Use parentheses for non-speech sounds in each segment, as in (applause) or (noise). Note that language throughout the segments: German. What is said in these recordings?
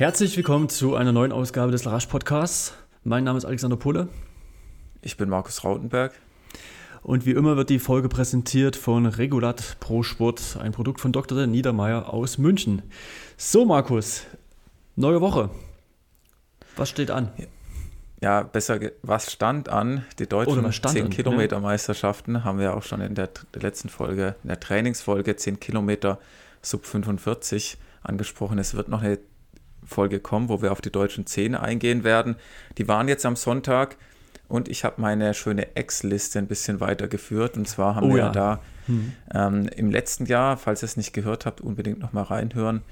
Herzlich willkommen zu einer neuen Ausgabe des Larash Podcasts. Mein Name ist Alexander Pulle. Ich bin Markus Rautenberg. Und wie immer wird die Folge präsentiert von Regulat Pro Sport, ein Produkt von Dr. Niedermeyer aus München. So, Markus, neue Woche. Was steht an? Ja, besser, was stand an? Die deutschen 10-Kilometer-Meisterschaften ja. haben wir auch schon in der, der letzten Folge, in der Trainingsfolge 10 Kilometer sub 45 angesprochen. Es wird noch eine Folge kommen, wo wir auf die deutschen Zähne eingehen werden. Die waren jetzt am Sonntag und ich habe meine schöne Ex-Liste ein bisschen weitergeführt. Und zwar haben oh, wir ja da hm. ähm, im letzten Jahr, falls ihr es nicht gehört habt, unbedingt nochmal reinhören,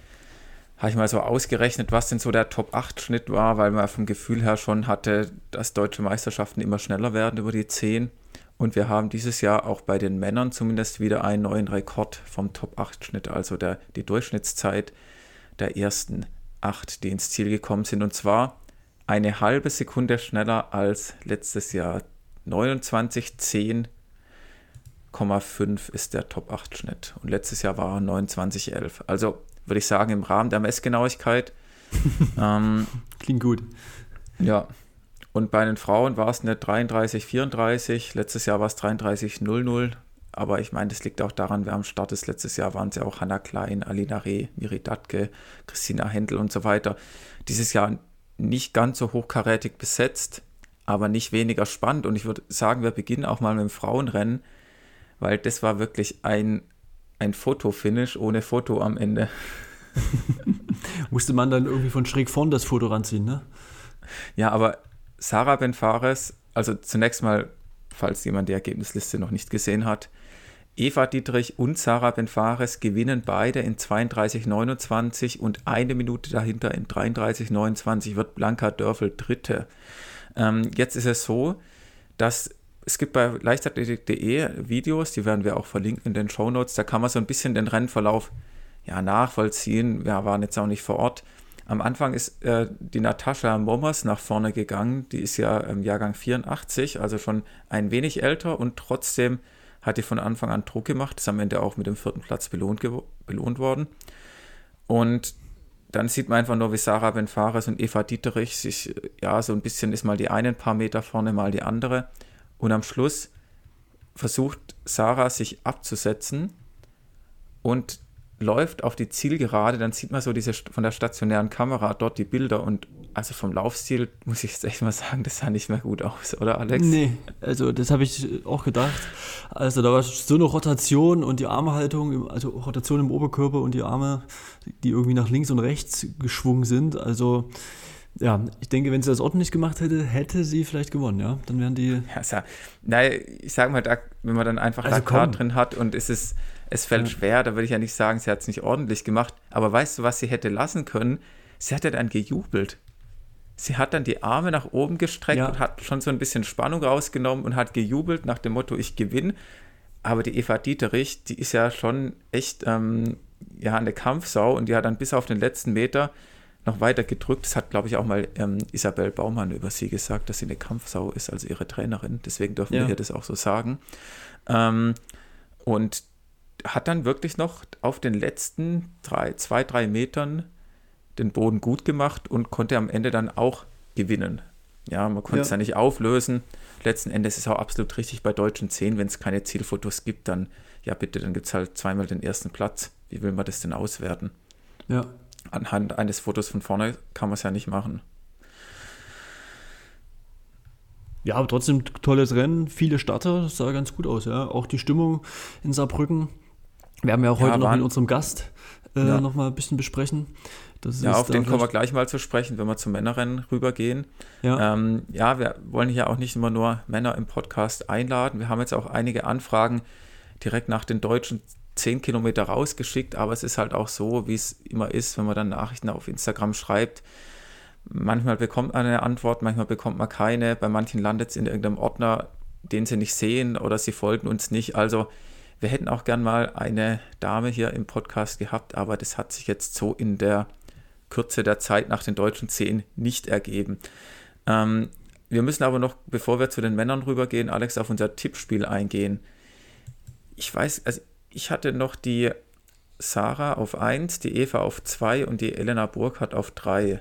habe ich mal so ausgerechnet, was denn so der Top-8-Schnitt war, weil man vom Gefühl her schon hatte, dass deutsche Meisterschaften immer schneller werden über die 10. Und wir haben dieses Jahr auch bei den Männern zumindest wieder einen neuen Rekord vom Top-8-Schnitt, also der, die Durchschnittszeit der ersten acht, die ins Ziel gekommen sind. Und zwar eine halbe Sekunde schneller als letztes Jahr. 29,10,5 ist der Top-8-Schnitt. Und letztes Jahr war er 29,11. Also würde ich sagen, im Rahmen der Messgenauigkeit. (laughs) ähm, Klingt gut. Ja. Und bei den Frauen war es eine 33,34. Letztes Jahr war es 33,00. Aber ich meine, das liegt auch daran, wer am Start ist. Letztes Jahr waren es ja auch Hanna Klein, Alina Reh, Miri Datke, Christina Händel und so weiter. Dieses Jahr nicht ganz so hochkarätig besetzt, aber nicht weniger spannend. Und ich würde sagen, wir beginnen auch mal mit dem Frauenrennen, weil das war wirklich ein, ein Fotofinish ohne Foto am Ende. (laughs) Musste man dann irgendwie von schräg vorn das Foto ranziehen, ne? Ja, aber Sarah Benfares, also zunächst mal, falls jemand die Ergebnisliste noch nicht gesehen hat, Eva Dietrich und Sarah Benfares gewinnen beide in 32,29 und eine Minute dahinter in 33,29 wird Blanca Dörfel Dritte. Ähm, jetzt ist es so, dass es gibt bei leichtathletik.de Videos, die werden wir auch verlinken in den Show Notes. Da kann man so ein bisschen den Rennverlauf ja, nachvollziehen. Wir waren jetzt auch nicht vor Ort. Am Anfang ist äh, die Natascha Mommers nach vorne gegangen. Die ist ja im Jahrgang 84, also schon ein wenig älter und trotzdem hat die von Anfang an Druck gemacht, ist am Ende auch mit dem vierten Platz belohnt, belohnt worden. Und dann sieht man einfach nur, wie Sarah Benfares und Eva Dieterich sich, ja, so ein bisschen ist mal die eine ein paar Meter vorne, mal die andere. Und am Schluss versucht Sarah sich abzusetzen und läuft auf die Zielgerade, dann sieht man so diese von der stationären Kamera dort die Bilder und also vom Laufstil muss ich jetzt echt mal sagen, das sah nicht mehr gut aus, oder Alex? Nee, also das habe ich auch gedacht. Also da war so eine Rotation und die Armhaltung, also Rotation im Oberkörper und die Arme, die irgendwie nach links und rechts geschwungen sind. Also ja, ich denke, wenn sie das ordentlich gemacht hätte, hätte sie vielleicht gewonnen, ja. Dann wären die. Ja, ja, nein, ich sage mal, da, wenn man dann einfach also Laktat drin hat und es ist, es fällt ja. schwer, da würde ich ja nicht sagen, sie hat es nicht ordentlich gemacht. Aber weißt du, was sie hätte lassen können? Sie hätte dann gejubelt. Sie hat dann die Arme nach oben gestreckt ja. und hat schon so ein bisschen Spannung rausgenommen und hat gejubelt nach dem Motto, ich gewinne. Aber die Eva Dieterich, die ist ja schon echt ähm, ja, eine Kampfsau und die hat dann bis auf den letzten Meter noch weiter gedrückt. Das hat, glaube ich, auch mal ähm, Isabel Baumann über sie gesagt, dass sie eine Kampfsau ist als ihre Trainerin. Deswegen dürfen ja. wir hier das auch so sagen. Ähm, und hat dann wirklich noch auf den letzten drei, zwei, drei Metern den Boden gut gemacht und konnte am Ende dann auch gewinnen. Ja, man konnte ja. es ja nicht auflösen. Letzten Endes ist es auch absolut richtig bei deutschen 10, wenn es keine Zielfotos gibt, dann ja bitte, dann gibt es halt zweimal den ersten Platz. Wie will man das denn auswerten? Ja. Anhand eines Fotos von vorne kann man es ja nicht machen. Ja, aber trotzdem tolles Rennen, viele Starter, das sah ganz gut aus, ja. Auch die Stimmung in Saarbrücken. Wir haben ja auch ja, heute noch mit unserem Gast äh, ja. noch mal ein bisschen besprechen. Das ja, auf den kommen wir gleich mal zu sprechen, wenn wir zum Männerrennen rübergehen. Ja. Ähm, ja, wir wollen hier auch nicht immer nur Männer im Podcast einladen. Wir haben jetzt auch einige Anfragen direkt nach den deutschen 10 Kilometer rausgeschickt, aber es ist halt auch so, wie es immer ist, wenn man dann Nachrichten auf Instagram schreibt. Manchmal bekommt man eine Antwort, manchmal bekommt man keine. Bei manchen landet es in irgendeinem Ordner, den sie nicht sehen oder sie folgen uns nicht. Also wir hätten auch gern mal eine Dame hier im Podcast gehabt, aber das hat sich jetzt so in der Kürze der Zeit nach den deutschen Zehn nicht ergeben. Ähm, wir müssen aber noch, bevor wir zu den Männern rübergehen, Alex, auf unser Tippspiel eingehen. Ich weiß, also ich hatte noch die Sarah auf 1, die Eva auf 2 und die Elena Burkhardt auf 3.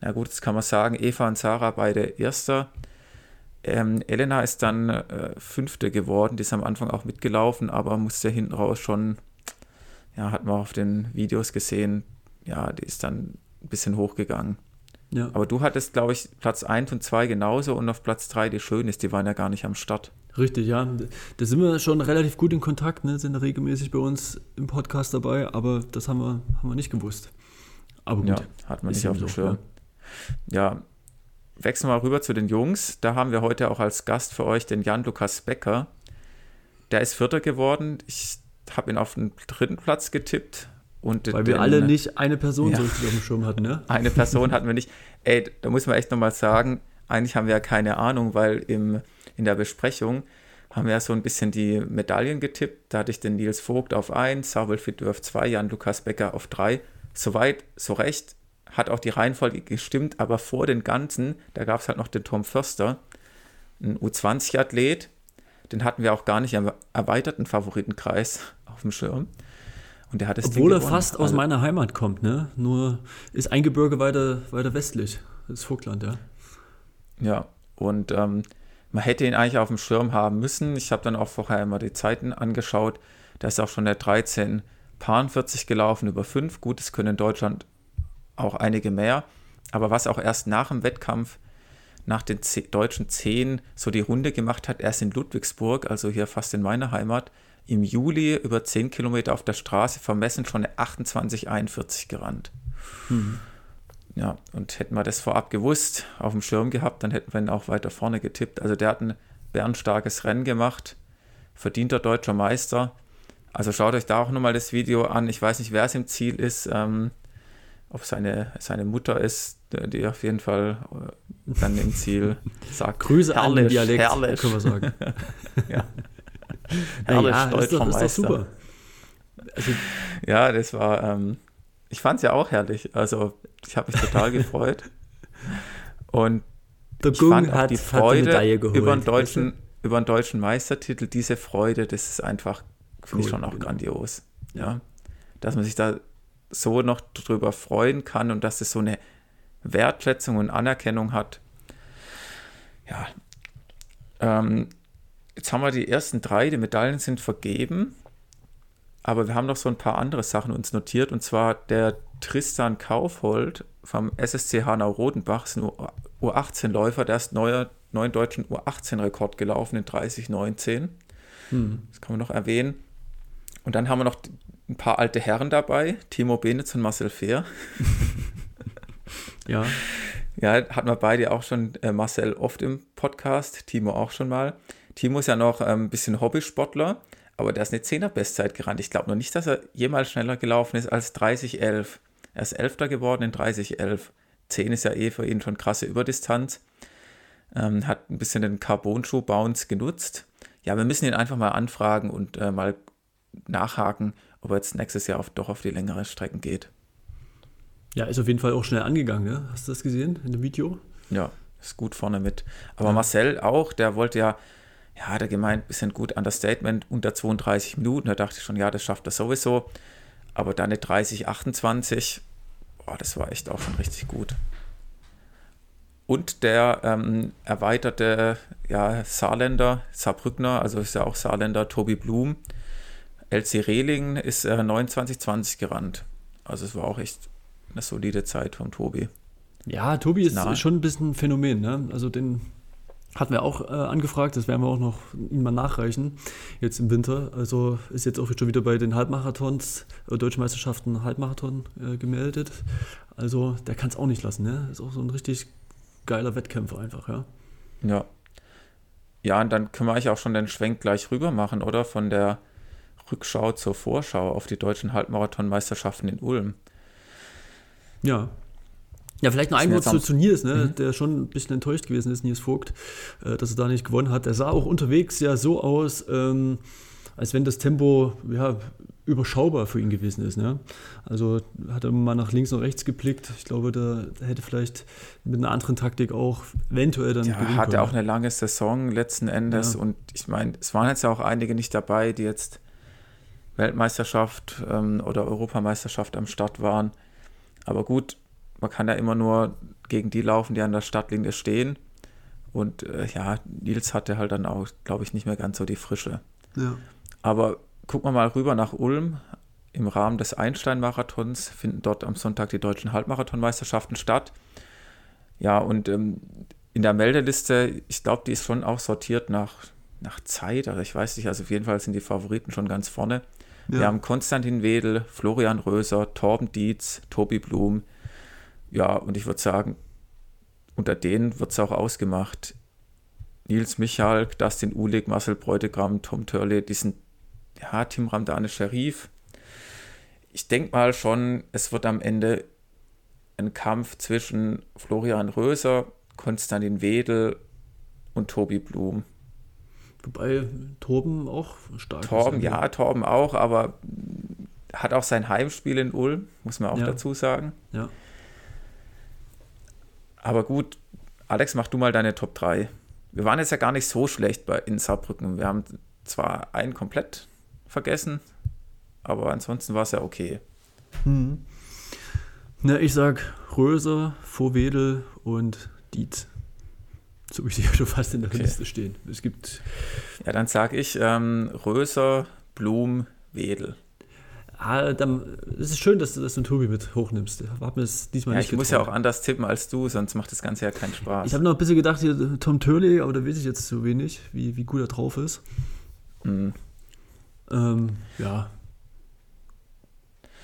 Na gut, jetzt kann man sagen, Eva und Sarah beide Erster. Ähm, Elena ist dann äh, Fünfte geworden, die ist am Anfang auch mitgelaufen, aber musste hinten raus schon, ja, hat man auf den Videos gesehen, ja, die ist dann ein bisschen hochgegangen. Ja. Aber du hattest, glaube ich, Platz 1 und 2 genauso und auf Platz 3 die Schönes, die waren ja gar nicht am Start. Richtig, ja. Da sind wir schon relativ gut in Kontakt, ne? sind regelmäßig bei uns im Podcast dabei, aber das haben wir, haben wir nicht gewusst. Aber gut. Ja, hat man nicht auf dem Schirm. Ja. ja, wechseln wir mal rüber zu den Jungs. Da haben wir heute auch als Gast für euch den Jan-Lukas Becker. Der ist Vierter geworden. Ich habe ihn auf den dritten Platz getippt. Und Weil wir alle nicht eine Person ja. so richtig auf dem Schirm hatten, ne? (laughs) Eine Person hatten wir nicht. Ey, da muss man echt nochmal sagen, eigentlich haben wir ja keine Ahnung, weil im, in der Besprechung haben wir ja so ein bisschen die Medaillen getippt. Da hatte ich den Nils Vogt auf 1, Samuel Fittler auf 2, Jan Lukas Becker auf 3. Soweit, so recht, hat auch die Reihenfolge gestimmt, aber vor den ganzen, da gab es halt noch den Tom Förster, ein U20-Athlet, den hatten wir auch gar nicht im erweiterten Favoritenkreis (laughs) auf dem Schirm. Und der hat es Obwohl er fast also, aus meiner Heimat kommt, ne? Nur ist ein Gebirge weiter, weiter westlich. Das ist Vogtland, ja. Ja, und ähm, man hätte ihn eigentlich auf dem Schirm haben müssen. Ich habe dann auch vorher immer die Zeiten angeschaut. Da ist auch schon der 13 Paar 40 gelaufen über 5. Gut, es können in Deutschland auch einige mehr. Aber was auch erst nach dem Wettkampf, nach den deutschen 10 so die Runde gemacht hat, erst in Ludwigsburg, also hier fast in meiner Heimat, im Juli über 10 Kilometer auf der Straße vermessen schon eine 28,41 gerannt. Mhm. Ja, und hätten wir das vorab gewusst, auf dem Schirm gehabt, dann hätten wir ihn auch weiter vorne getippt. Also der hat ein bernstarkes Rennen gemacht, verdienter deutscher Meister. Also schaut euch da auch nochmal das Video an. Ich weiß nicht, wer es im Ziel ist, ähm, ob seine, seine Mutter ist, die auf jeden Fall äh, dann im Ziel (laughs) sagt. Grüße herrlich, an den Dialekt, herrlich. können wir sagen. (laughs) ja. Herrlich, ja, deutscher ist doch, Meister. Ist doch super. Also, ja, das war, ähm, ich fand es ja auch herrlich. Also ich habe mich total (laughs) gefreut. Und Der ich Gung fand auch die Freude über einen, deutschen, über einen deutschen Meistertitel, diese Freude, das ist einfach, finde cool, ich schon auch genau. grandios. Ja. Dass man sich da so noch drüber freuen kann und dass es so eine Wertschätzung und Anerkennung hat. Ja. Ähm, jetzt haben wir die ersten drei, die Medaillen sind vergeben. Aber wir haben noch so ein paar andere Sachen uns notiert. Und zwar der Tristan Kaufhold vom SSC Hanau-Rodenbach, ist ein U18-Läufer, der ist neuer, neuen deutschen U18-Rekord gelaufen in 30,19. Hm. Das kann man noch erwähnen. Und dann haben wir noch ein paar alte Herren dabei, Timo Benitz und Marcel Fehr. ja. Ja, hatten wir beide auch schon, äh, Marcel oft im Podcast, Timo auch schon mal. Timo ist ja noch äh, ein bisschen Hobbysportler aber der ist eine 10er Bestzeit gerannt. Ich glaube noch nicht, dass er jemals schneller gelaufen ist als 30,11. Er ist Elfter geworden in 30,11. 10 ist ja eh für ihn schon krasse Überdistanz. Ähm, hat ein bisschen den Carbon-Schuh-Bounce genutzt. Ja, wir müssen ihn einfach mal anfragen und äh, mal nachhaken, ob er jetzt nächstes Jahr auf, doch auf die längere Strecken geht. Ja, ist auf jeden Fall auch schnell angegangen, ne? Hast du das gesehen in dem Video? Ja, ist gut vorne mit. Aber ja. Marcel auch, der wollte ja ja, hat er gemeint, bisschen gut Understatement, unter 32 Minuten. Da dachte ich schon, ja, das schafft er sowieso. Aber dann eine 30, 28, boah, das war echt auch schon richtig gut. Und der ähm, erweiterte ja, Saarländer, Saarbrückner, also ist ja auch Saarländer, Tobi Blum, LC Rehling ist äh, 29,20 gerannt. Also es war auch echt eine solide Zeit vom Tobi. Ja, Tobi ist nah. schon ein bisschen ein Phänomen. Ne? Also den hatten wir auch äh, angefragt, das werden wir auch noch ihm mal nachreichen, jetzt im Winter. Also ist jetzt auch schon wieder bei den Halbmarathons, äh, Deutschen Meisterschaften Halbmarathon äh, gemeldet. Also der kann es auch nicht lassen, ne? Ist auch so ein richtig geiler Wettkämpfer einfach, ja. Ja. Ja, und dann können wir eigentlich auch schon den Schwenk gleich rüber machen, oder? Von der Rückschau zur Vorschau auf die deutschen Halbmarathon-Meisterschaften in Ulm. Ja, ja, vielleicht noch ein Wort zu, zu Nils, ne, mhm. der schon ein bisschen enttäuscht gewesen ist, Nils Vogt, äh, dass er da nicht gewonnen hat. Er sah auch unterwegs ja so aus, ähm, als wenn das Tempo ja, überschaubar für ihn gewesen ist. Ne? Also hat er mal nach links und rechts geblickt. Ich glaube, da, hätte vielleicht mit einer anderen Taktik auch eventuell dann. Ja, hat er auch eine lange Saison letzten Endes. Ja. Und ich meine, es waren jetzt ja auch einige nicht dabei, die jetzt Weltmeisterschaft ähm, oder Europameisterschaft am Start waren. Aber gut, man kann ja immer nur gegen die laufen, die an der Startlinie stehen. Und äh, ja, Nils hatte halt dann auch, glaube ich, nicht mehr ganz so die Frische. Ja. Aber gucken wir mal rüber nach Ulm. Im Rahmen des Einstein-Marathons finden dort am Sonntag die deutschen Halbmarathonmeisterschaften statt. Ja, und ähm, in der Meldeliste, ich glaube, die ist schon auch sortiert nach, nach Zeit. Also ich weiß nicht, also auf jeden Fall sind die Favoriten schon ganz vorne. Ja. Wir haben Konstantin Wedel, Florian Röser, Torben Dietz, Tobi Blum. Ja, und ich würde sagen, unter denen wird es auch ausgemacht. Nils Michalk, Dustin Uhlig, Marcel Bräutigam, Tom Törle, die sind, ja, Tim Ramdane Sharif. Ich denke mal schon, es wird am Ende ein Kampf zwischen Florian Röser, Konstantin Wedel und Tobi Blum. Wobei Torben auch stark Torben, ist. ja, Torben auch, aber hat auch sein Heimspiel in Ulm, muss man auch ja. dazu sagen. Ja. Aber gut, Alex, mach du mal deine Top 3. Wir waren jetzt ja gar nicht so schlecht bei, in Saarbrücken. Wir haben zwar einen komplett vergessen, aber ansonsten war es ja okay. Hm. Na, ich sag Röser, Vorwedel und Dietz. So wie sie ja (laughs) schon fast in der okay. Liste stehen. Es gibt. Ja, dann sage ich ähm, Röser, Blum, Wedel. Ah, dann, es ist schön, dass du das den Tobi mit hochnimmst. Hab mir das diesmal ja, nicht Ich getraut. muss ja auch anders tippen als du, sonst macht das Ganze ja keinen Spaß. Ich habe noch ein bisschen gedacht, hier Tom Turley, aber da weiß ich jetzt so wenig, wie, wie gut er drauf ist. Mhm. Ähm, ja.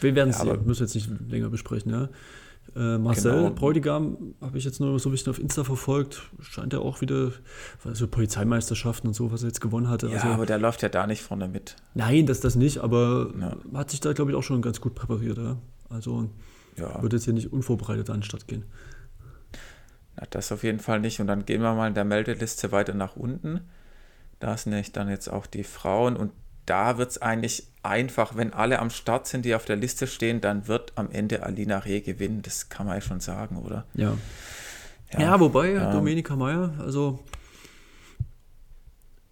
Wir werden es ja, sehen, müssen wir jetzt nicht länger besprechen, ja. Äh, Marcel genau. Bräutigam habe ich jetzt nur so ein bisschen auf Insta verfolgt. Scheint ja auch wieder, also Polizeimeisterschaften und so, was er jetzt gewonnen hatte. Ja, also, aber der läuft ja da nicht vorne mit. Nein, das das nicht, aber ja. hat sich da, glaube ich, auch schon ganz gut präpariert. Ja? Also ja. wird jetzt hier nicht unvorbereitet an den Start gehen. Na, das auf jeden Fall nicht. Und dann gehen wir mal in der Meldeliste weiter nach unten. Da sind nämlich dann jetzt auch die Frauen und da wird es eigentlich einfach, wenn alle am Start sind, die auf der Liste stehen, dann wird am Ende Alina Reh gewinnen. Das kann man ja schon sagen, oder? Ja. Ja, ja wobei, ähm, Domenica Meyer, also.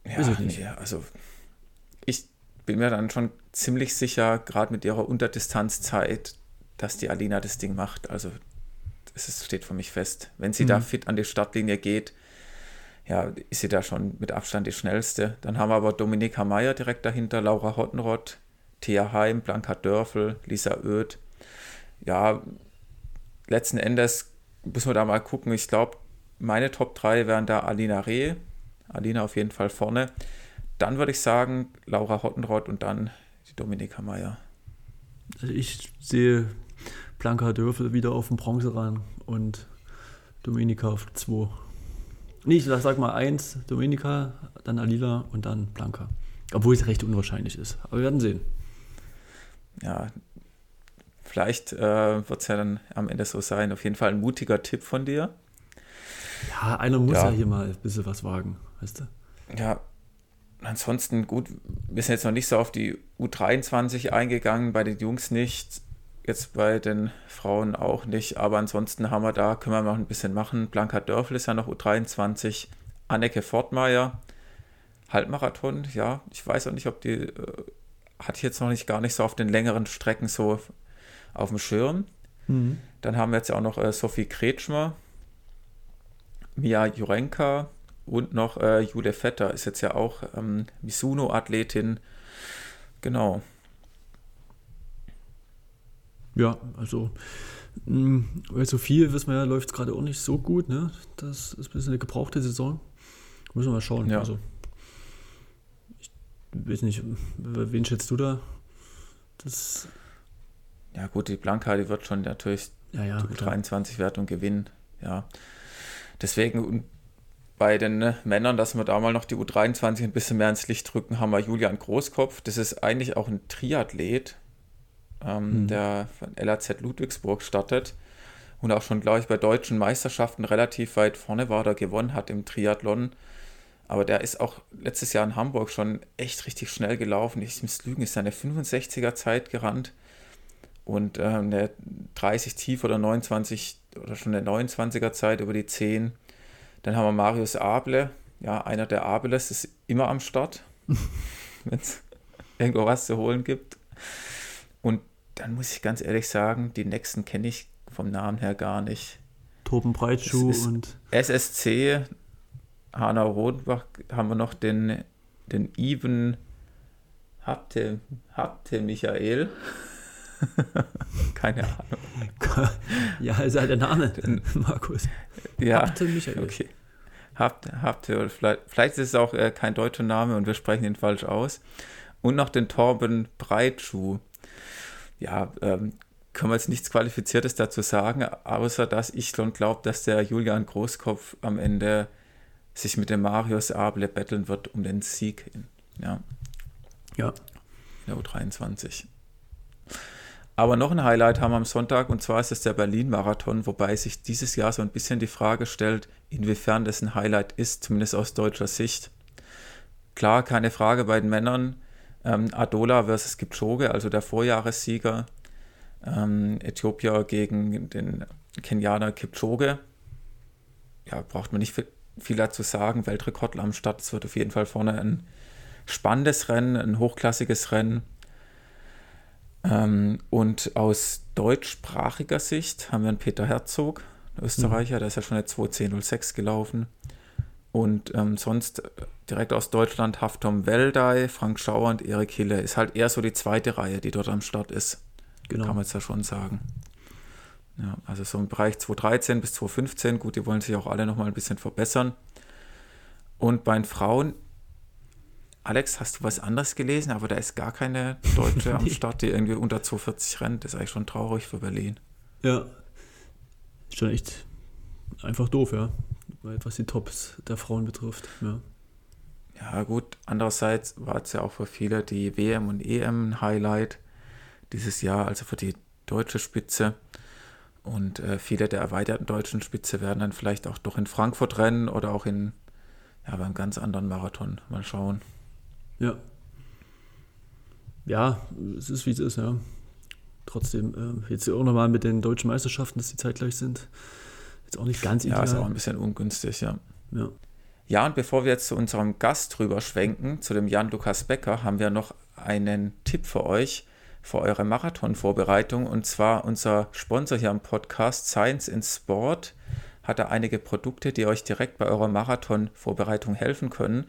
Ja, ich nicht. Nee, also ich bin mir dann schon ziemlich sicher, gerade mit ihrer Unterdistanzzeit, dass die Alina das Ding macht. Also es steht für mich fest. Wenn sie mhm. da fit an die Startlinie geht, ja, ist sie da schon mit Abstand die schnellste. Dann haben wir aber Dominika Meyer direkt dahinter, Laura Hottenrott, Thea Heim, Blanka Dörfel, Lisa Oeth. Ja, letzten Endes müssen wir da mal gucken. Ich glaube, meine Top 3 wären da Alina Reh, Alina auf jeden Fall vorne. Dann würde ich sagen, Laura Hottenrott und dann die Dominika Meyer. Also ich sehe Blanka Dörfel wieder auf dem Bronze ran und Dominika auf 2. Nee, ich sag mal eins, Dominika, dann Alila und dann Blanca. Obwohl es recht unwahrscheinlich ist. Aber wir werden sehen. Ja, vielleicht äh, wird es ja dann am Ende so sein. Auf jeden Fall ein mutiger Tipp von dir. Ja, einer muss ja, ja hier mal ein bisschen was wagen, weißt du? Ja, ansonsten gut, wir sind jetzt noch nicht so auf die U23 eingegangen, bei den Jungs nicht. Jetzt bei den Frauen auch nicht, aber ansonsten haben wir da, können wir noch ein bisschen machen. Blanka Dörfel ist ja noch U23, Anneke Fortmeier, Halbmarathon, ja, ich weiß auch nicht, ob die, äh, hatte ich jetzt noch nicht gar nicht so auf den längeren Strecken so auf dem Schirm. Mhm. Dann haben wir jetzt auch noch äh, Sophie Kretschmer, Mia Jurenka und noch äh, Jule Vetter ist jetzt ja auch ähm, Misuno-Athletin. Genau. Ja, also hm, weil so viel, wissen wir ja, läuft es gerade auch nicht so gut. Ne? Das ist ein bisschen eine gebrauchte Saison. Müssen wir mal schauen. Ja. Also, ich weiß nicht, wen schätzt du da? Das ja, gut, die Blanka, die wird schon natürlich ja, ja, die 23-Wertung gewinnen. Ja. Deswegen bei den ne, Männern, dass wir da mal noch die U23 ein bisschen mehr ins Licht drücken, haben wir Julian Großkopf. Das ist eigentlich auch ein Triathlet ähm, mhm. der von LAZ Ludwigsburg startet und auch schon, glaube ich, bei deutschen Meisterschaften relativ weit vorne war oder gewonnen hat im Triathlon. Aber der ist auch letztes Jahr in Hamburg schon echt richtig schnell gelaufen. Ich muss lügen, ist seine 65er Zeit gerannt und äh, eine 30 tief oder 29 oder schon eine 29er Zeit über die 10. Dann haben wir Marius Able, ja, einer der Abeles ist immer am Start. (laughs) irgendwo was zu holen gibt. Dann muss ich ganz ehrlich sagen, die nächsten kenne ich vom Namen her gar nicht. Torben Breitschuh und. SSC, Hanau Rodenbach, haben wir noch den, den Even Habte, Habte Michael. (laughs) Keine Ahnung. ja, ist halt der Name, Markus. Ja, Habte Michael. Okay. Habt, habt ihr, vielleicht, vielleicht ist es auch äh, kein deutscher Name und wir sprechen ihn falsch aus. Und noch den Torben Breitschuh. Ja, ähm, können wir jetzt nichts Qualifiziertes dazu sagen, außer dass ich schon glaube, dass der Julian Großkopf am Ende sich mit dem Marius Able betteln wird um den Sieg. Ja. Ja. Der U23. Aber noch ein Highlight haben wir am Sonntag und zwar ist es der Berlin-Marathon, wobei sich dieses Jahr so ein bisschen die Frage stellt, inwiefern das ein Highlight ist, zumindest aus deutscher Sicht. Klar, keine Frage bei den Männern. Ähm, Adola versus Kipchoge, also der Vorjahressieger. Ähm, Äthiopier gegen den Kenianer Kipchoge. Ja, braucht man nicht viel, dazu sagen. Weltrekordler am Start. Es wird auf jeden Fall vorne ein spannendes Rennen, ein hochklassiges Rennen. Ähm, und aus deutschsprachiger Sicht haben wir einen Peter Herzog, Österreicher, mhm. der ist ja schon eine 2.10.06 gelaufen. Und ähm, sonst äh, direkt aus Deutschland Haftom Weldey, Frank Schauer und Erik Hille. Ist halt eher so die zweite Reihe, die dort am Start ist. Genau. Kann man jetzt ja schon sagen. Ja, also so im Bereich 2013 bis 2015, gut, die wollen sich auch alle nochmal ein bisschen verbessern. Und bei den Frauen Alex, hast du was anderes gelesen? Aber da ist gar keine Deutsche am (laughs) Start, die irgendwie unter 240 rennt. Das ist eigentlich schon traurig für Berlin. Ja. Ist schon echt einfach doof, ja. Was die Tops der Frauen betrifft. Ja. Ja, gut. Andererseits war es ja auch für viele die WM und EM ein Highlight dieses Jahr, also für die deutsche Spitze. Und äh, viele der erweiterten deutschen Spitze werden dann vielleicht auch doch in Frankfurt rennen oder auch in ja, beim ganz anderen Marathon. Mal schauen. Ja. Ja, es ist wie es ist, ja. Trotzdem, äh, jetzt auch nochmal mit den deutschen Meisterschaften, dass die zeitgleich sind. Jetzt auch nicht ganz ideal. Ja, ist auch ein bisschen ungünstig, ja. Ja. Ja, und bevor wir jetzt zu unserem Gast drüber schwenken, zu dem Jan-Lukas Becker, haben wir noch einen Tipp für euch für eure Marathon-Vorbereitung. Und zwar unser Sponsor hier am Podcast, Science in Sport, hat da einige Produkte, die euch direkt bei eurer Marathon-Vorbereitung helfen können.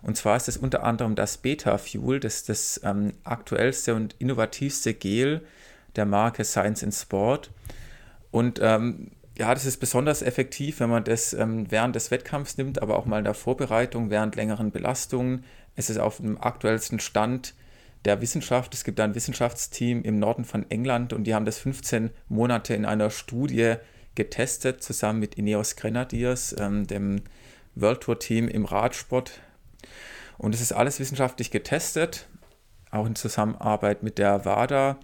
Und zwar ist es unter anderem das Beta Fuel, das das ähm, aktuellste und innovativste Gel der Marke Science in Sport. Und ähm, ja, das ist besonders effektiv, wenn man das ähm, während des Wettkampfs nimmt, aber auch mal in der Vorbereitung, während längeren Belastungen. Es ist auf dem aktuellsten Stand der Wissenschaft. Es gibt ein Wissenschaftsteam im Norden von England und die haben das 15 Monate in einer Studie getestet, zusammen mit Ineos Grenadiers, ähm, dem World Tour Team im Radsport und es ist alles wissenschaftlich getestet, auch in Zusammenarbeit mit der WADA.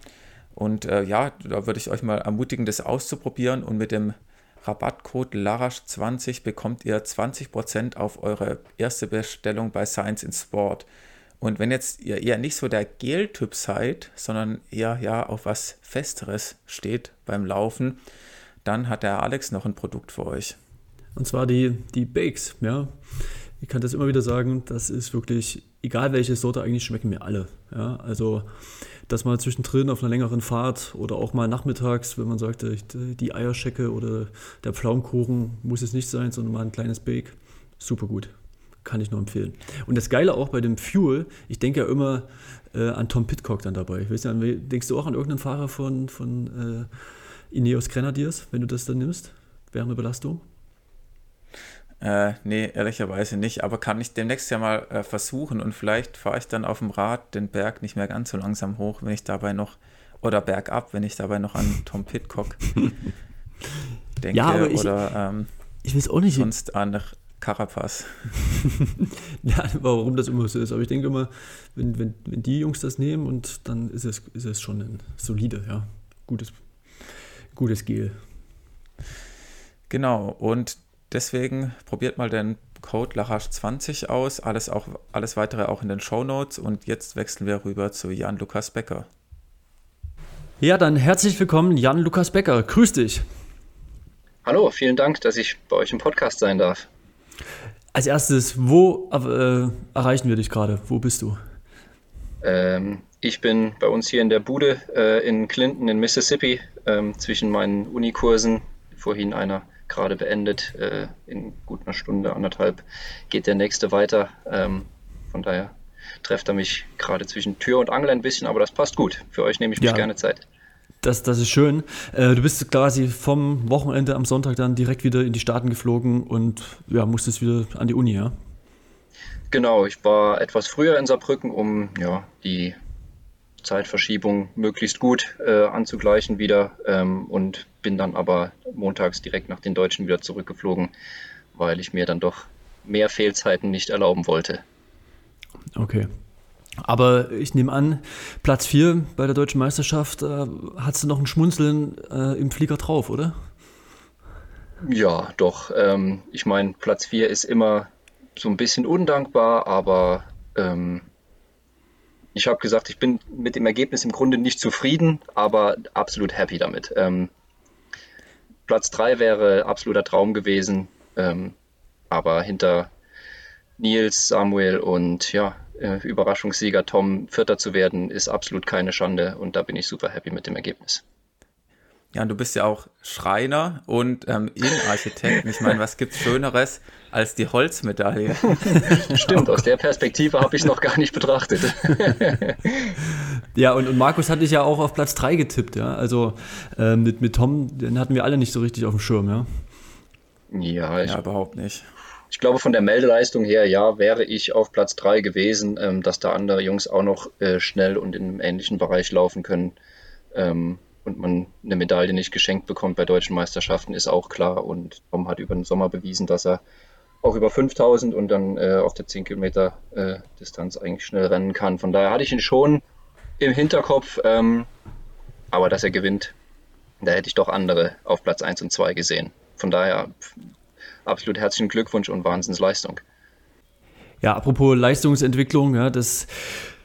Und äh, ja, da würde ich euch mal ermutigen, das auszuprobieren. Und mit dem Rabattcode LARASH20 bekommt ihr 20% auf eure erste Bestellung bei Science in Sport. Und wenn jetzt ihr eher nicht so der Gel-Typ seid, sondern eher ja auf was Festeres steht beim Laufen, dann hat der Alex noch ein Produkt für euch. Und zwar die, die Bakes, ja ich kann das immer wieder sagen, das ist wirklich, egal welche Sorte, eigentlich schmecken mir alle. Ja, also, dass mal zwischendrin auf einer längeren Fahrt oder auch mal nachmittags, wenn man sagt, die Eierschecke oder der Pflaumenkuchen muss es nicht sein, sondern mal ein kleines Bake, super gut. Kann ich nur empfehlen. Und das Geile auch bei dem Fuel, ich denke ja immer äh, an Tom Pitcock dann dabei. Ich weiß ja, denkst du auch an irgendeinen Fahrer von, von äh, Ineos Grenadiers, wenn du das dann nimmst, während der Belastung? Äh, nee, ehrlicherweise nicht, aber kann ich demnächst ja mal äh, versuchen und vielleicht fahre ich dann auf dem Rad den Berg nicht mehr ganz so langsam hoch, wenn ich dabei noch, oder bergab, wenn ich dabei noch an Tom Pitcock (laughs) denke. Ja, aber ich, oder ähm, ich weiß auch nicht. Sonst an Carapaz. (laughs) ja, warum das immer so ist, aber ich denke immer, wenn, wenn, wenn die Jungs das nehmen und dann ist es, ist es schon ein solide, ja, gutes, gutes Gel. Genau, und Deswegen probiert mal den Code Larache20 aus. Alles, auch, alles weitere auch in den Show Notes. Und jetzt wechseln wir rüber zu Jan-Lukas Becker. Ja, dann herzlich willkommen, Jan-Lukas Becker. Grüß dich. Hallo, vielen Dank, dass ich bei euch im Podcast sein darf. Als erstes, wo äh, erreichen wir dich gerade? Wo bist du? Ähm, ich bin bei uns hier in der Bude äh, in Clinton in Mississippi ähm, zwischen meinen Unikursen. Vorhin einer gerade beendet. Äh, in gut einer Stunde, anderthalb geht der nächste weiter. Ähm, von daher trefft er mich gerade zwischen Tür und Angel ein bisschen, aber das passt gut. Für euch nehme ich mich ja. gerne Zeit. Das, das ist schön. Äh, du bist quasi vom Wochenende am Sonntag dann direkt wieder in die Staaten geflogen und ja, musstest wieder an die Uni, ja? Genau, ich war etwas früher in Saarbrücken, um ja, die Zeitverschiebung möglichst gut äh, anzugleichen wieder ähm, und bin dann aber montags direkt nach den Deutschen wieder zurückgeflogen, weil ich mir dann doch mehr Fehlzeiten nicht erlauben wollte. Okay. Aber ich nehme an, Platz 4 bei der deutschen Meisterschaft, äh, hast du noch ein Schmunzeln äh, im Flieger drauf, oder? Ja, doch. Ähm, ich meine, Platz 4 ist immer so ein bisschen undankbar, aber ähm, ich habe gesagt, ich bin mit dem Ergebnis im Grunde nicht zufrieden, aber absolut happy damit. Ähm, Platz 3 wäre absoluter Traum gewesen, ähm, aber hinter Nils, Samuel und ja, äh, Überraschungssieger Tom Vierter zu werden, ist absolut keine Schande und da bin ich super happy mit dem Ergebnis. Ja, und du bist ja auch Schreiner und ähm, Innenarchitekt. Ich meine, was gibt es Schöneres als die Holzmedaille? (laughs) Stimmt, aus der Perspektive habe ich es noch gar nicht betrachtet. (laughs) ja, und, und Markus hatte ich ja auch auf Platz 3 getippt, ja. Also äh, mit, mit Tom, den hatten wir alle nicht so richtig auf dem Schirm, ja. Ja, ich, ja überhaupt nicht. Ich glaube, von der Meldeleistung her, ja, wäre ich auf Platz 3 gewesen, ähm, dass da andere Jungs auch noch äh, schnell und in einem ähnlichen Bereich laufen können. Ähm, und man eine Medaille nicht geschenkt bekommt bei deutschen Meisterschaften, ist auch klar. Und Tom hat über den Sommer bewiesen, dass er auch über 5000 und dann äh, auf der 10 Kilometer äh, Distanz eigentlich schnell rennen kann. Von daher hatte ich ihn schon im Hinterkopf, ähm, aber dass er gewinnt, da hätte ich doch andere auf Platz 1 und 2 gesehen. Von daher absolut herzlichen Glückwunsch und Wahnsinnsleistung. Ja, apropos Leistungsentwicklung, ja, das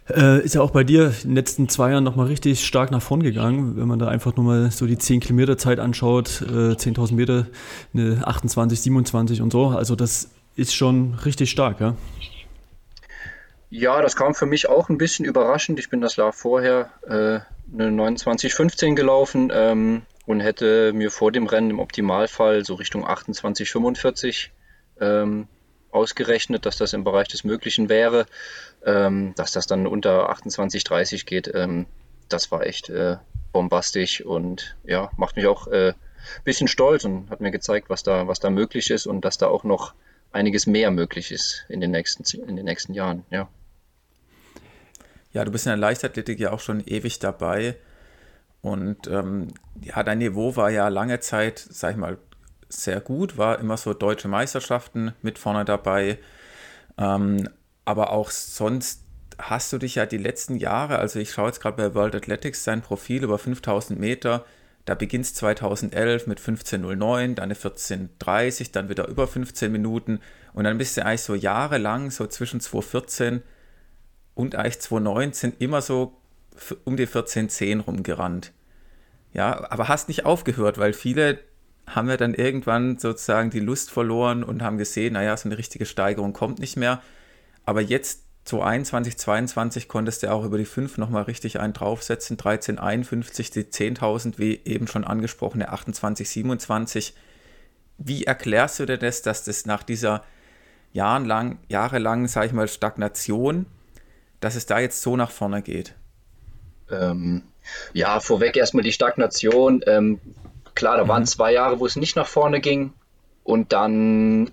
äh, ist ja auch bei dir in den letzten zwei Jahren nochmal richtig stark nach vorn gegangen. Wenn man da einfach nur mal so die 10 Kilometer Zeit anschaut, äh, 10.000 Meter, eine 28, 27 und so. Also das ist schon richtig stark, ja? Ja, das kam für mich auch ein bisschen überraschend. Ich bin das Jahr vorher äh, eine 29,15 gelaufen ähm, und hätte mir vor dem Rennen im Optimalfall so Richtung 28,45 ähm, ausgerechnet, dass das im Bereich des Möglichen wäre. Ähm, dass das dann unter 28, 30 geht, ähm, das war echt äh, bombastisch und ja, macht mich auch ein äh, bisschen stolz und hat mir gezeigt, was da, was da möglich ist und dass da auch noch einiges mehr möglich ist in den nächsten, in den nächsten Jahren, ja. Ja, du bist in der Leichtathletik ja auch schon ewig dabei. Und ähm, ja, dein Niveau war ja lange Zeit, sag ich mal, sehr gut, war immer so deutsche Meisterschaften mit vorne dabei. Ähm, aber auch sonst hast du dich ja die letzten Jahre, also ich schaue jetzt gerade bei World Athletics sein Profil über 5000 Meter, da beginnt es 2011 mit 15.09, dann eine 14.30, dann wieder über 15 Minuten und dann bist du eigentlich so jahrelang so zwischen 2014 und eigentlich 2019 immer so um die 14.10 rumgerannt. Ja, aber hast nicht aufgehört, weil viele haben ja dann irgendwann sozusagen die Lust verloren und haben gesehen, naja, so eine richtige Steigerung kommt nicht mehr. Aber jetzt, 2021, 2022, konntest du auch über die 5 nochmal richtig einen draufsetzen. 1351, die 10.000, wie eben schon angesprochene 2827. Wie erklärst du dir das, dass das nach dieser jahrelang, jahrelang, sag ich mal, Stagnation, dass es da jetzt so nach vorne geht? Ähm, ja, vorweg erstmal die Stagnation. Ähm, klar, da waren mhm. zwei Jahre, wo es nicht nach vorne ging. Und dann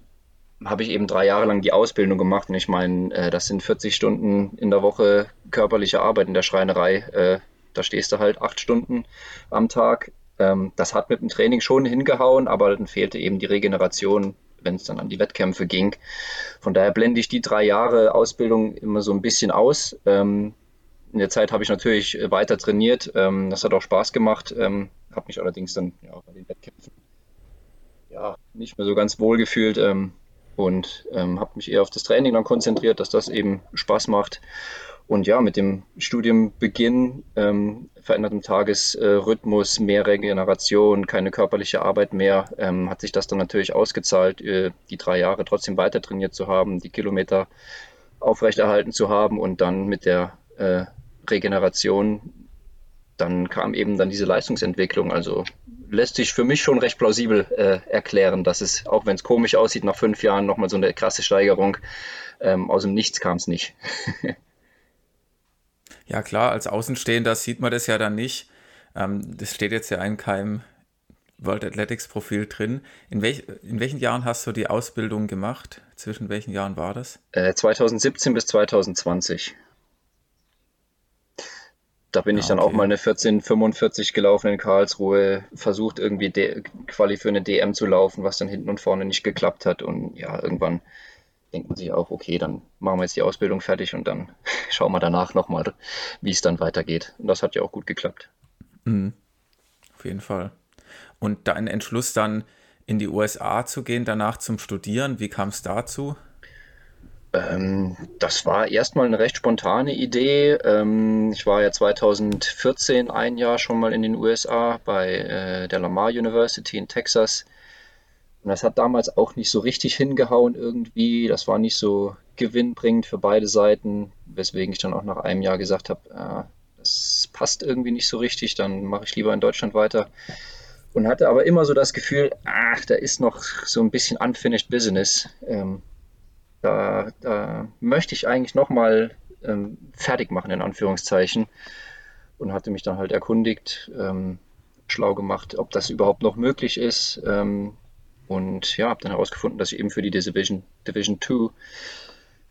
habe ich eben drei Jahre lang die Ausbildung gemacht und ich meine, äh, das sind 40 Stunden in der Woche körperliche Arbeit in der Schreinerei. Äh, da stehst du halt acht Stunden am Tag. Ähm, das hat mit dem Training schon hingehauen, aber dann fehlte eben die Regeneration, wenn es dann an die Wettkämpfe ging. Von daher blende ich die drei Jahre Ausbildung immer so ein bisschen aus. Ähm, in der Zeit habe ich natürlich weiter trainiert. Ähm, das hat auch Spaß gemacht. Ähm, habe mich allerdings dann ja, bei den Wettkämpfen ja, nicht mehr so ganz wohl gefühlt. Ähm, und ähm, habe mich eher auf das Training dann konzentriert, dass das eben Spaß macht. Und ja, mit dem Studienbeginn, ähm, verändertem Tagesrhythmus, mehr Regeneration, keine körperliche Arbeit mehr, ähm, hat sich das dann natürlich ausgezahlt, äh, die drei Jahre trotzdem weiter trainiert zu haben, die Kilometer aufrechterhalten zu haben und dann mit der äh, Regeneration, dann kam eben dann diese Leistungsentwicklung. Also lässt sich für mich schon recht plausibel äh, erklären, dass es, auch wenn es komisch aussieht, nach fünf Jahren nochmal so eine krasse Steigerung ähm, aus dem Nichts kam es nicht. (laughs) ja klar, als Außenstehender sieht man das ja dann nicht. Ähm, das steht jetzt ja in keinem World Athletics Profil drin. In, welch, in welchen Jahren hast du die Ausbildung gemacht? Zwischen welchen Jahren war das? Äh, 2017 bis 2020. Da bin ah, ich dann okay. auch mal eine 1445 gelaufen in Karlsruhe, versucht irgendwie De Quali für eine DM zu laufen, was dann hinten und vorne nicht geklappt hat. Und ja, irgendwann denkt man sich auch, okay, dann machen wir jetzt die Ausbildung fertig und dann (laughs) schauen wir danach nochmal, wie es dann weitergeht. Und das hat ja auch gut geklappt. Mhm. Auf jeden Fall. Und dein Entschluss dann in die USA zu gehen, danach zum Studieren, wie kam es dazu? Ähm, das war erstmal eine recht spontane Idee. Ähm, ich war ja 2014 ein Jahr schon mal in den USA bei äh, der Lamar University in Texas. Und das hat damals auch nicht so richtig hingehauen irgendwie. Das war nicht so gewinnbringend für beide Seiten, weswegen ich dann auch nach einem Jahr gesagt habe, äh, das passt irgendwie nicht so richtig, dann mache ich lieber in Deutschland weiter. Und hatte aber immer so das Gefühl, ach, da ist noch so ein bisschen unfinished business. Ähm, da, da möchte ich eigentlich nochmal ähm, fertig machen, in Anführungszeichen. Und hatte mich dann halt erkundigt, ähm, schlau gemacht, ob das überhaupt noch möglich ist. Ähm, und ja, habe dann herausgefunden, dass ich eben für die Division, Division 2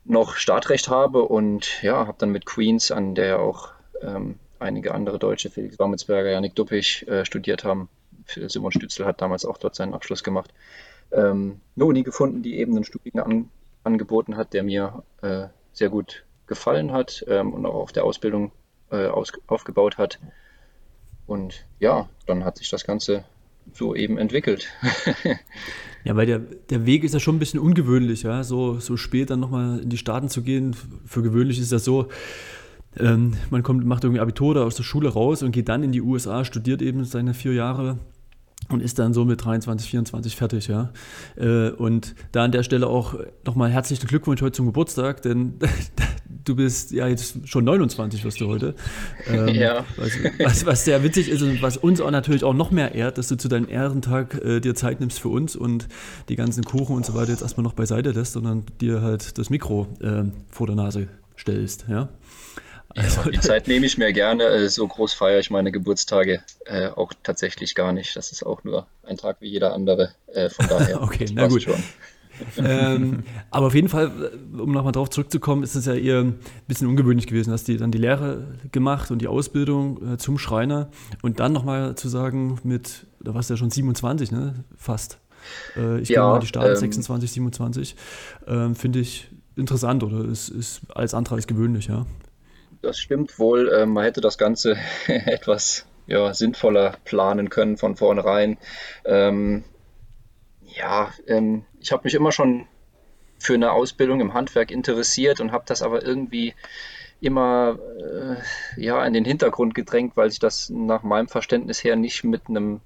noch Startrecht habe und ja, habe dann mit Queens, an der auch ähm, einige andere Deutsche, Felix Baumitsberger, Janik Duppich, äh, studiert haben. Simon Stützel hat damals auch dort seinen Abschluss gemacht. Ähm, eine Uni gefunden, die eben einen Studiengang angeboten hat, der mir äh, sehr gut gefallen hat ähm, und auch auf der Ausbildung äh, aus, aufgebaut hat. Und ja, dann hat sich das Ganze so eben entwickelt. (laughs) ja, weil der, der Weg ist ja schon ein bisschen ungewöhnlich, ja, so, so spät dann nochmal in die Staaten zu gehen. Für gewöhnlich ist das so, ähm, man kommt, macht irgendwie Abitur da aus der Schule raus und geht dann in die USA, studiert eben seine vier Jahre und ist dann so mit 23, 24 fertig, ja. Äh, und da an der Stelle auch nochmal herzlichen Glückwunsch heute zum Geburtstag, denn (laughs) du bist ja jetzt schon 29, wirst du heute. Ähm, ja. Was, was, was, sehr witzig ist und was uns auch natürlich auch noch mehr ehrt, dass du zu deinem Ehrentag äh, dir Zeit nimmst für uns und die ganzen Kuchen und so weiter jetzt erstmal noch beiseite lässt, sondern dir halt das Mikro äh, vor der Nase stellst, ja. Also, die Zeit nehme ich mir gerne. Äh, so groß feiere ich meine Geburtstage äh, auch tatsächlich gar nicht. Das ist auch nur ein Tag wie jeder andere. Äh, von (laughs) daher. okay, na gut. Schon. ähm, aber auf jeden Fall, äh, um nochmal darauf zurückzukommen, ist es ja eher ein bisschen ungewöhnlich gewesen. Hast du dann die Lehre gemacht und die Ausbildung äh, zum Schreiner und dann nochmal zu sagen, mit, da warst du ja schon 27, ne? Fast. Äh, ich ja, mal die Start ähm, 26, 27. Ähm, Finde ich interessant oder ist, ist alles andere als gewöhnlich, ja das stimmt wohl. Ähm, man hätte das Ganze (laughs) etwas ja, sinnvoller planen können von vornherein. Ähm, ja, ähm, ich habe mich immer schon für eine Ausbildung im Handwerk interessiert und habe das aber irgendwie immer äh, ja, in den Hintergrund gedrängt, weil sich das nach meinem Verständnis her nicht mit einem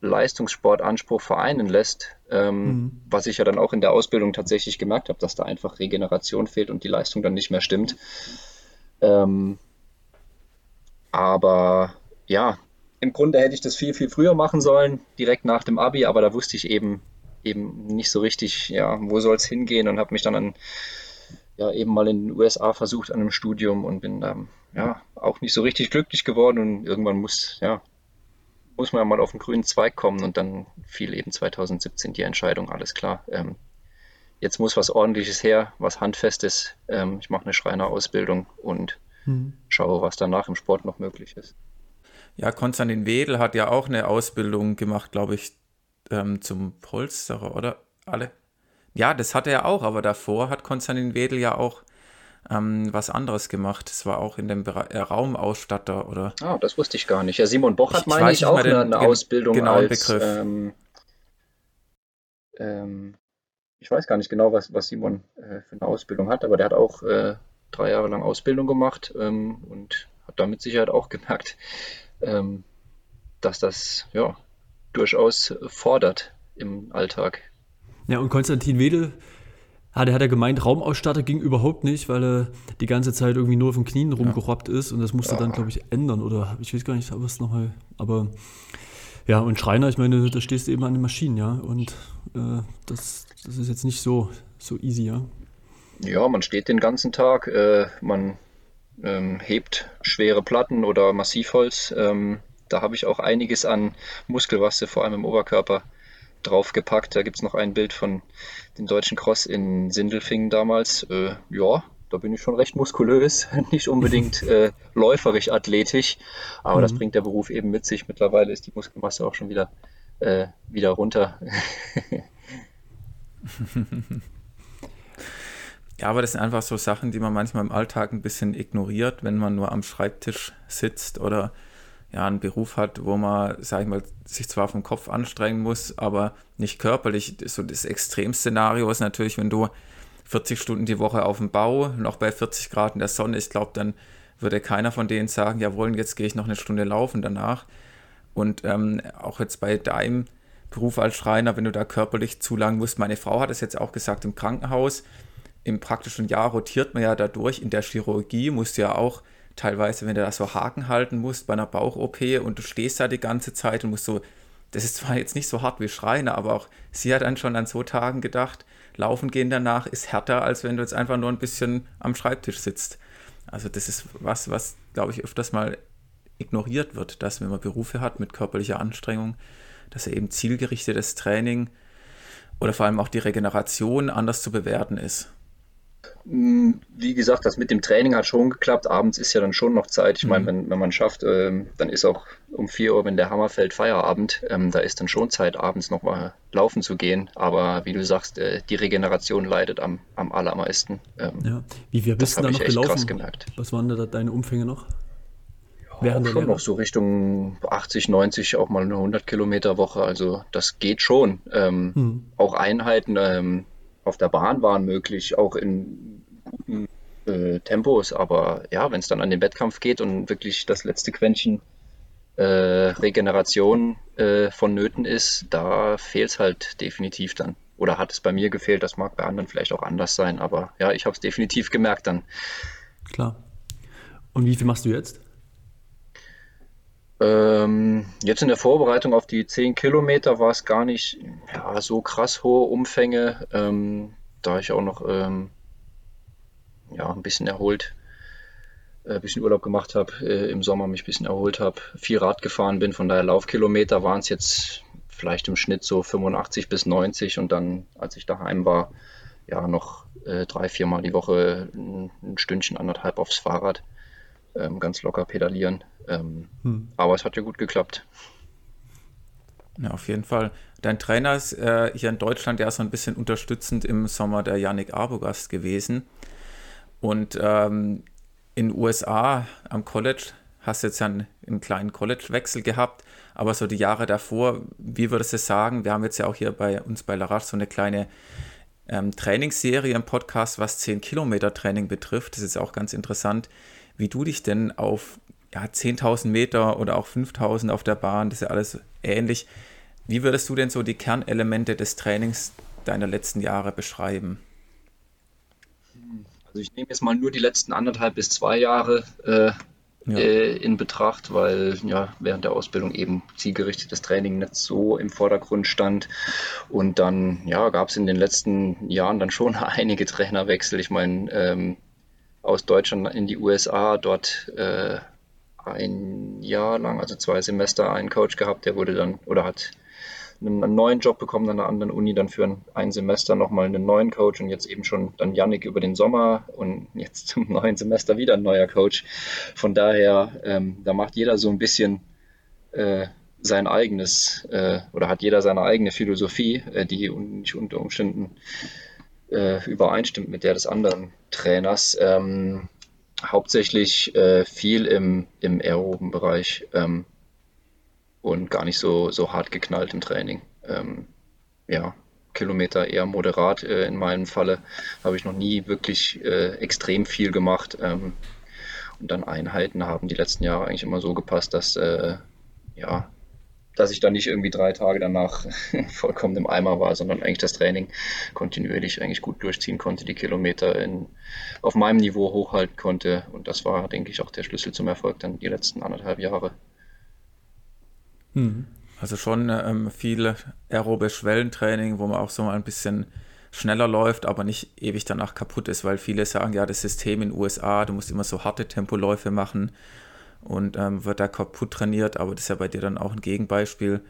Leistungssportanspruch vereinen lässt, ähm, mhm. was ich ja dann auch in der Ausbildung tatsächlich gemerkt habe, dass da einfach Regeneration fehlt und die Leistung dann nicht mehr stimmt. Ähm, aber ja, im Grunde hätte ich das viel, viel früher machen sollen, direkt nach dem Abi, aber da wusste ich eben, eben nicht so richtig, ja, wo soll es hingehen und habe mich dann an, ja, eben mal in den USA versucht an einem Studium und bin dann ja auch nicht so richtig glücklich geworden und irgendwann muss, ja, muss man mal auf den grünen Zweig kommen und dann fiel eben 2017 die Entscheidung, alles klar. Ähm, jetzt muss was Ordentliches her, was Handfestes. Ähm, ich mache eine Schreinerausbildung und mhm. schaue, was danach im Sport noch möglich ist. Ja, Konstantin Wedel hat ja auch eine Ausbildung gemacht, glaube ich, ähm, zum Polsterer, oder? Alle? Ja, das hat er auch, aber davor hat Konstantin Wedel ja auch ähm, was anderes gemacht. Es war auch in dem Bereich, äh, Raumausstatter, oder? Ah, das wusste ich gar nicht. Ja, Simon Boch hat, meine ich, auch eine, eine Ausbildung genau als, Begriff. Ähm, ähm, ich weiß gar nicht genau, was, was Simon äh, für eine Ausbildung hat, aber der hat auch äh, drei Jahre lang Ausbildung gemacht ähm, und hat da mit Sicherheit auch gemerkt, ähm, dass das ja durchaus fordert im Alltag. Ja, und Konstantin Wedel Ah, der hat ja gemeint, Raumausstatter ging überhaupt nicht, weil er die ganze Zeit irgendwie nur auf den Knien rumgerobbt ist und das musste Ja. dann, glaube ich, ändern oder ich weiß gar nicht, es nochmal, aber ja, und Schreiner, ich meine, da stehst du eben an den Maschinen, ja, und äh, das, das ist jetzt nicht so, so easy, ja. Ja, man steht den ganzen Tag, äh, man ähm, hebt schwere Platten oder Massivholz. Ähm, da habe ich auch einiges an Muskelmasse, vor allem im Oberkörper, draufgepackt. Da gibt es noch ein Bild von dem deutschen Cross in Sindelfingen damals. Äh, ja, da bin ich schon recht muskulös, (laughs) nicht unbedingt (laughs) äh, läuferisch athletisch, aber das Mhm. bringt der Beruf eben mit sich. Mittlerweile ist die Muskelmasse auch schon wieder, äh, wieder runter. (laughs) (laughs) Ja, aber das sind einfach so Sachen, die man manchmal im Alltag ein bisschen ignoriert, wenn man nur am Schreibtisch sitzt oder ja, einen Beruf hat, wo man, sag ich mal, sich zwar vom Kopf anstrengen muss, aber nicht körperlich. So das Extremszenario ist natürlich, wenn du 40 Stunden die Woche auf dem Bau, noch bei 40 Grad in der Sonne, ich glaube, dann würde keiner von denen sagen, jawohl, jetzt gehe ich noch eine Stunde laufen danach. Und ähm, auch jetzt bei deinem Beruf als Schreiner, wenn du da körperlich zu lang musst. Meine Frau hat es jetzt auch gesagt im Krankenhaus. Im praktischen Jahr rotiert man ja dadurch. In der Chirurgie musst du ja auch teilweise, wenn du da so Haken halten musst bei einer Bauch-OP und du stehst da die ganze Zeit und musst so, das ist zwar jetzt nicht so hart wie Schreiner, aber auch sie hat dann schon an so Tagen gedacht, laufen gehen danach ist härter, als wenn du jetzt einfach nur ein bisschen am Schreibtisch sitzt. Also das ist was, was, glaube ich, öfters mal ignoriert wird, dass wenn man Berufe hat mit körperlicher Anstrengung, dass eben zielgerichtetes Training oder vor allem auch die Regeneration anders zu bewerten ist. Wie gesagt, das mit dem Training hat schon geklappt. Abends ist ja dann schon noch Zeit. Ich meine, wenn, wenn man schafft, ähm, dann ist auch um 4 Uhr, wenn der Hammer fällt, Feierabend. Ähm, da ist dann schon Zeit, abends nochmal laufen zu gehen. Aber wie du sagst, äh, die Regeneration leidet am, am allermeisten. Ähm, ja. Wie bist du da habe ich noch echt gelaufen? krass gemerkt. Was waren da deine Umfänge noch? Während der schon Lehre? noch so Richtung 80, 90, auch mal eine 100 Kilometer Woche. Also das geht schon. Ähm, Hm. Auch Einheiten ähm, auf der Bahn waren möglich, auch in guten äh, Tempos. Aber ja, wenn es dann an den Wettkampf geht und wirklich das letzte Quäntchen äh, Regeneration äh, vonnöten ist, da fehlt es halt definitiv dann. Oder hat es bei mir gefehlt, das mag bei anderen vielleicht auch anders sein, aber ja, ich habe es definitiv gemerkt dann. Klar. Und wie viel machst du jetzt? Ähm, jetzt in der Vorbereitung auf die 10 Kilometer war es gar nicht ja, so krass hohe Umfänge, ähm, da ich auch noch ähm, ja, ein bisschen erholt, äh, ein bisschen Urlaub gemacht habe, äh, im Sommer mich ein bisschen erholt habe, viel Rad gefahren bin, von daher Laufkilometer waren es jetzt vielleicht im Schnitt so 85 bis 90 und dann, als ich daheim war, ja noch äh, drei, viermal die Woche ein, ein Stündchen, anderthalb aufs Fahrrad, ähm, ganz locker pedalieren. Ähm, Hm. aber es hat ja gut geklappt. Ja, auf jeden Fall. Dein Trainer ist äh, hier in Deutschland ja so ein bisschen unterstützend im Sommer der Yannick Arbogast gewesen. Und ähm, in den USA am College hast du jetzt ja einen, einen kleinen College-Wechsel gehabt, aber so die Jahre davor, wie würdest du sagen, wir haben jetzt ja auch hier bei uns bei Larache so eine kleine ähm, Trainingsserie im Podcast, was 10 Kilometer Training betrifft. Das ist auch ganz interessant, wie du dich denn auf ja, 10.000 Meter oder auch 5.000 auf der Bahn, das ist ja alles ähnlich. Wie würdest du denn so die Kernelemente des Trainings deiner letzten Jahre beschreiben? Also ich nehme jetzt mal nur die letzten anderthalb bis zwei Jahre äh, Ja. äh, in Betracht, weil ja während der Ausbildung eben zielgerichtetes Training nicht so im Vordergrund stand. Und dann ja, gab es in den letzten Jahren dann schon (laughs) einige Trainerwechsel. Ich meine, ähm, aus Deutschland in die USA, dort äh, ein Jahr lang, also zwei Semester, einen Coach gehabt, der wurde dann oder hat einen, neuen Job bekommen an einer anderen Uni, dann für ein, Semester nochmal einen neuen Coach und jetzt eben schon dann Yannick über den Sommer und jetzt zum (laughs) neuen Semester wieder ein neuer Coach. Von daher, ähm, da macht jeder so ein bisschen äh, sein eigenes äh, oder hat jeder seine eigene Philosophie, äh, die nicht unter Umständen äh, übereinstimmt mit der des anderen Trainers. Ähm, hauptsächlich äh, viel im, im aeroben Bereich ähm, und gar nicht so, so hart geknallt im Training. Ähm, ja, Kilometer eher moderat. Äh, in meinem Falle habe ich noch nie wirklich äh, extrem viel gemacht. Ähm, und dann Einheiten haben die letzten Jahre eigentlich immer so gepasst, dass, äh, ja, dass ich dann nicht irgendwie drei Tage danach (laughs) vollkommen im Eimer war, sondern eigentlich das Training kontinuierlich eigentlich gut durchziehen konnte, die Kilometer in, auf meinem Niveau hochhalten konnte. Und das war, denke ich, auch der Schlüssel zum Erfolg dann die letzten anderthalb Jahre. Hm. Also schon ähm, viel aerobes Schwellentraining, wo man auch so mal ein bisschen schneller läuft, aber nicht ewig danach kaputt ist, weil viele sagen, ja, das System in den USA, du musst immer so harte Tempoläufe machen und ähm, wird da kaputt trainiert, aber das ist ja bei dir dann auch ein Gegenbeispiel,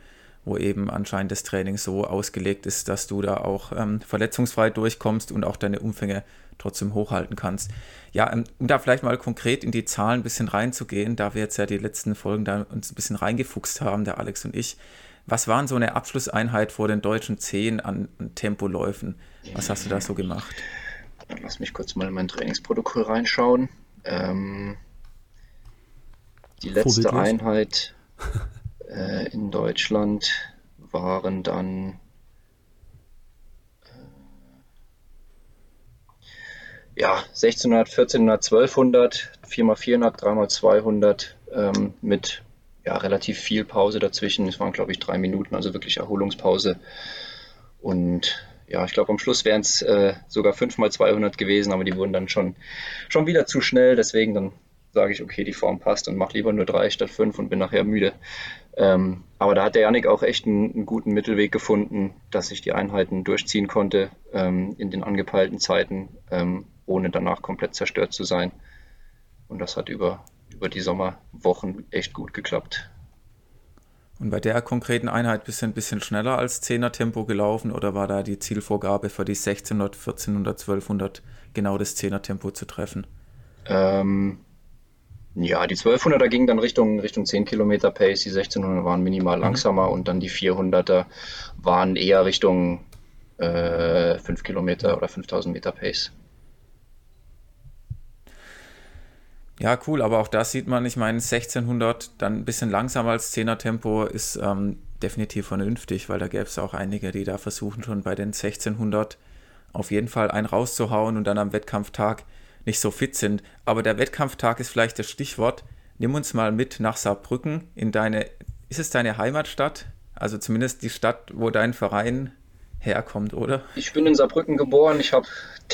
wo eben anscheinend das Training so ausgelegt ist, dass du da auch ähm, verletzungsfrei durchkommst und auch deine Umfänge trotzdem hochhalten kannst. Ja, ähm, um da vielleicht mal konkret in die Zahlen ein bisschen reinzugehen, da wir jetzt ja die letzten Folgen da uns ein bisschen reingefuchst haben, der Alex und ich. Was waren so eine Abschlusseinheit vor den deutschen 10 an Tempoläufen? Was hast du da so gemacht? Lass mich kurz mal in mein Trainingsprotokoll reinschauen. Ähm, die letzte Einheit äh, in Deutschland waren dann äh, ja 1600, 1400, 1200, 4x400, 3x200 ähm, mit ja, relativ viel Pause dazwischen. Es waren, glaube ich, drei Minuten, also wirklich Erholungspause. Und ja, ich glaube, am Schluss wären es äh, sogar 5x200 gewesen, aber die wurden dann schon, schon wieder zu schnell. Deswegen dann sage ich, okay, die Form passt und mache lieber nur drei statt fünf und bin nachher müde. Ähm, aber da hat der Janik auch echt einen, einen, guten Mittelweg gefunden, dass ich die Einheiten durchziehen konnte ähm, in den angepeilten Zeiten, ähm, ohne danach komplett zerstört zu sein. Und das hat über, über die Sommerwochen echt gut geklappt. Und bei der konkreten Einheit bist du ein bisschen schneller als 10er Tempo gelaufen oder war da die Zielvorgabe für die 1600, 1400, 1200 genau das 10er Tempo zu treffen? Ähm, ja, die 1200er gingen dann Richtung, Richtung 10 Kilometer Pace, die 1600er waren minimal mhm. langsamer und dann die 400er waren eher Richtung äh, 5 Kilometer oder 5000 Meter Pace. Ja, cool, aber auch das sieht man, ich meine, 1600 dann ein bisschen langsamer als 10er Tempo ist ähm, definitiv vernünftig, weil da gäbe es auch einige, die da versuchen schon bei den 1600 auf jeden Fall einen rauszuhauen und dann am Wettkampftag nicht so fit sind. Aber der Wettkampftag ist vielleicht das Stichwort. Nimm uns mal mit nach Saarbrücken in deine, ist es deine Heimatstadt? Also zumindest die Stadt, wo dein Verein herkommt, oder? Ich bin in Saarbrücken geboren. Ich habe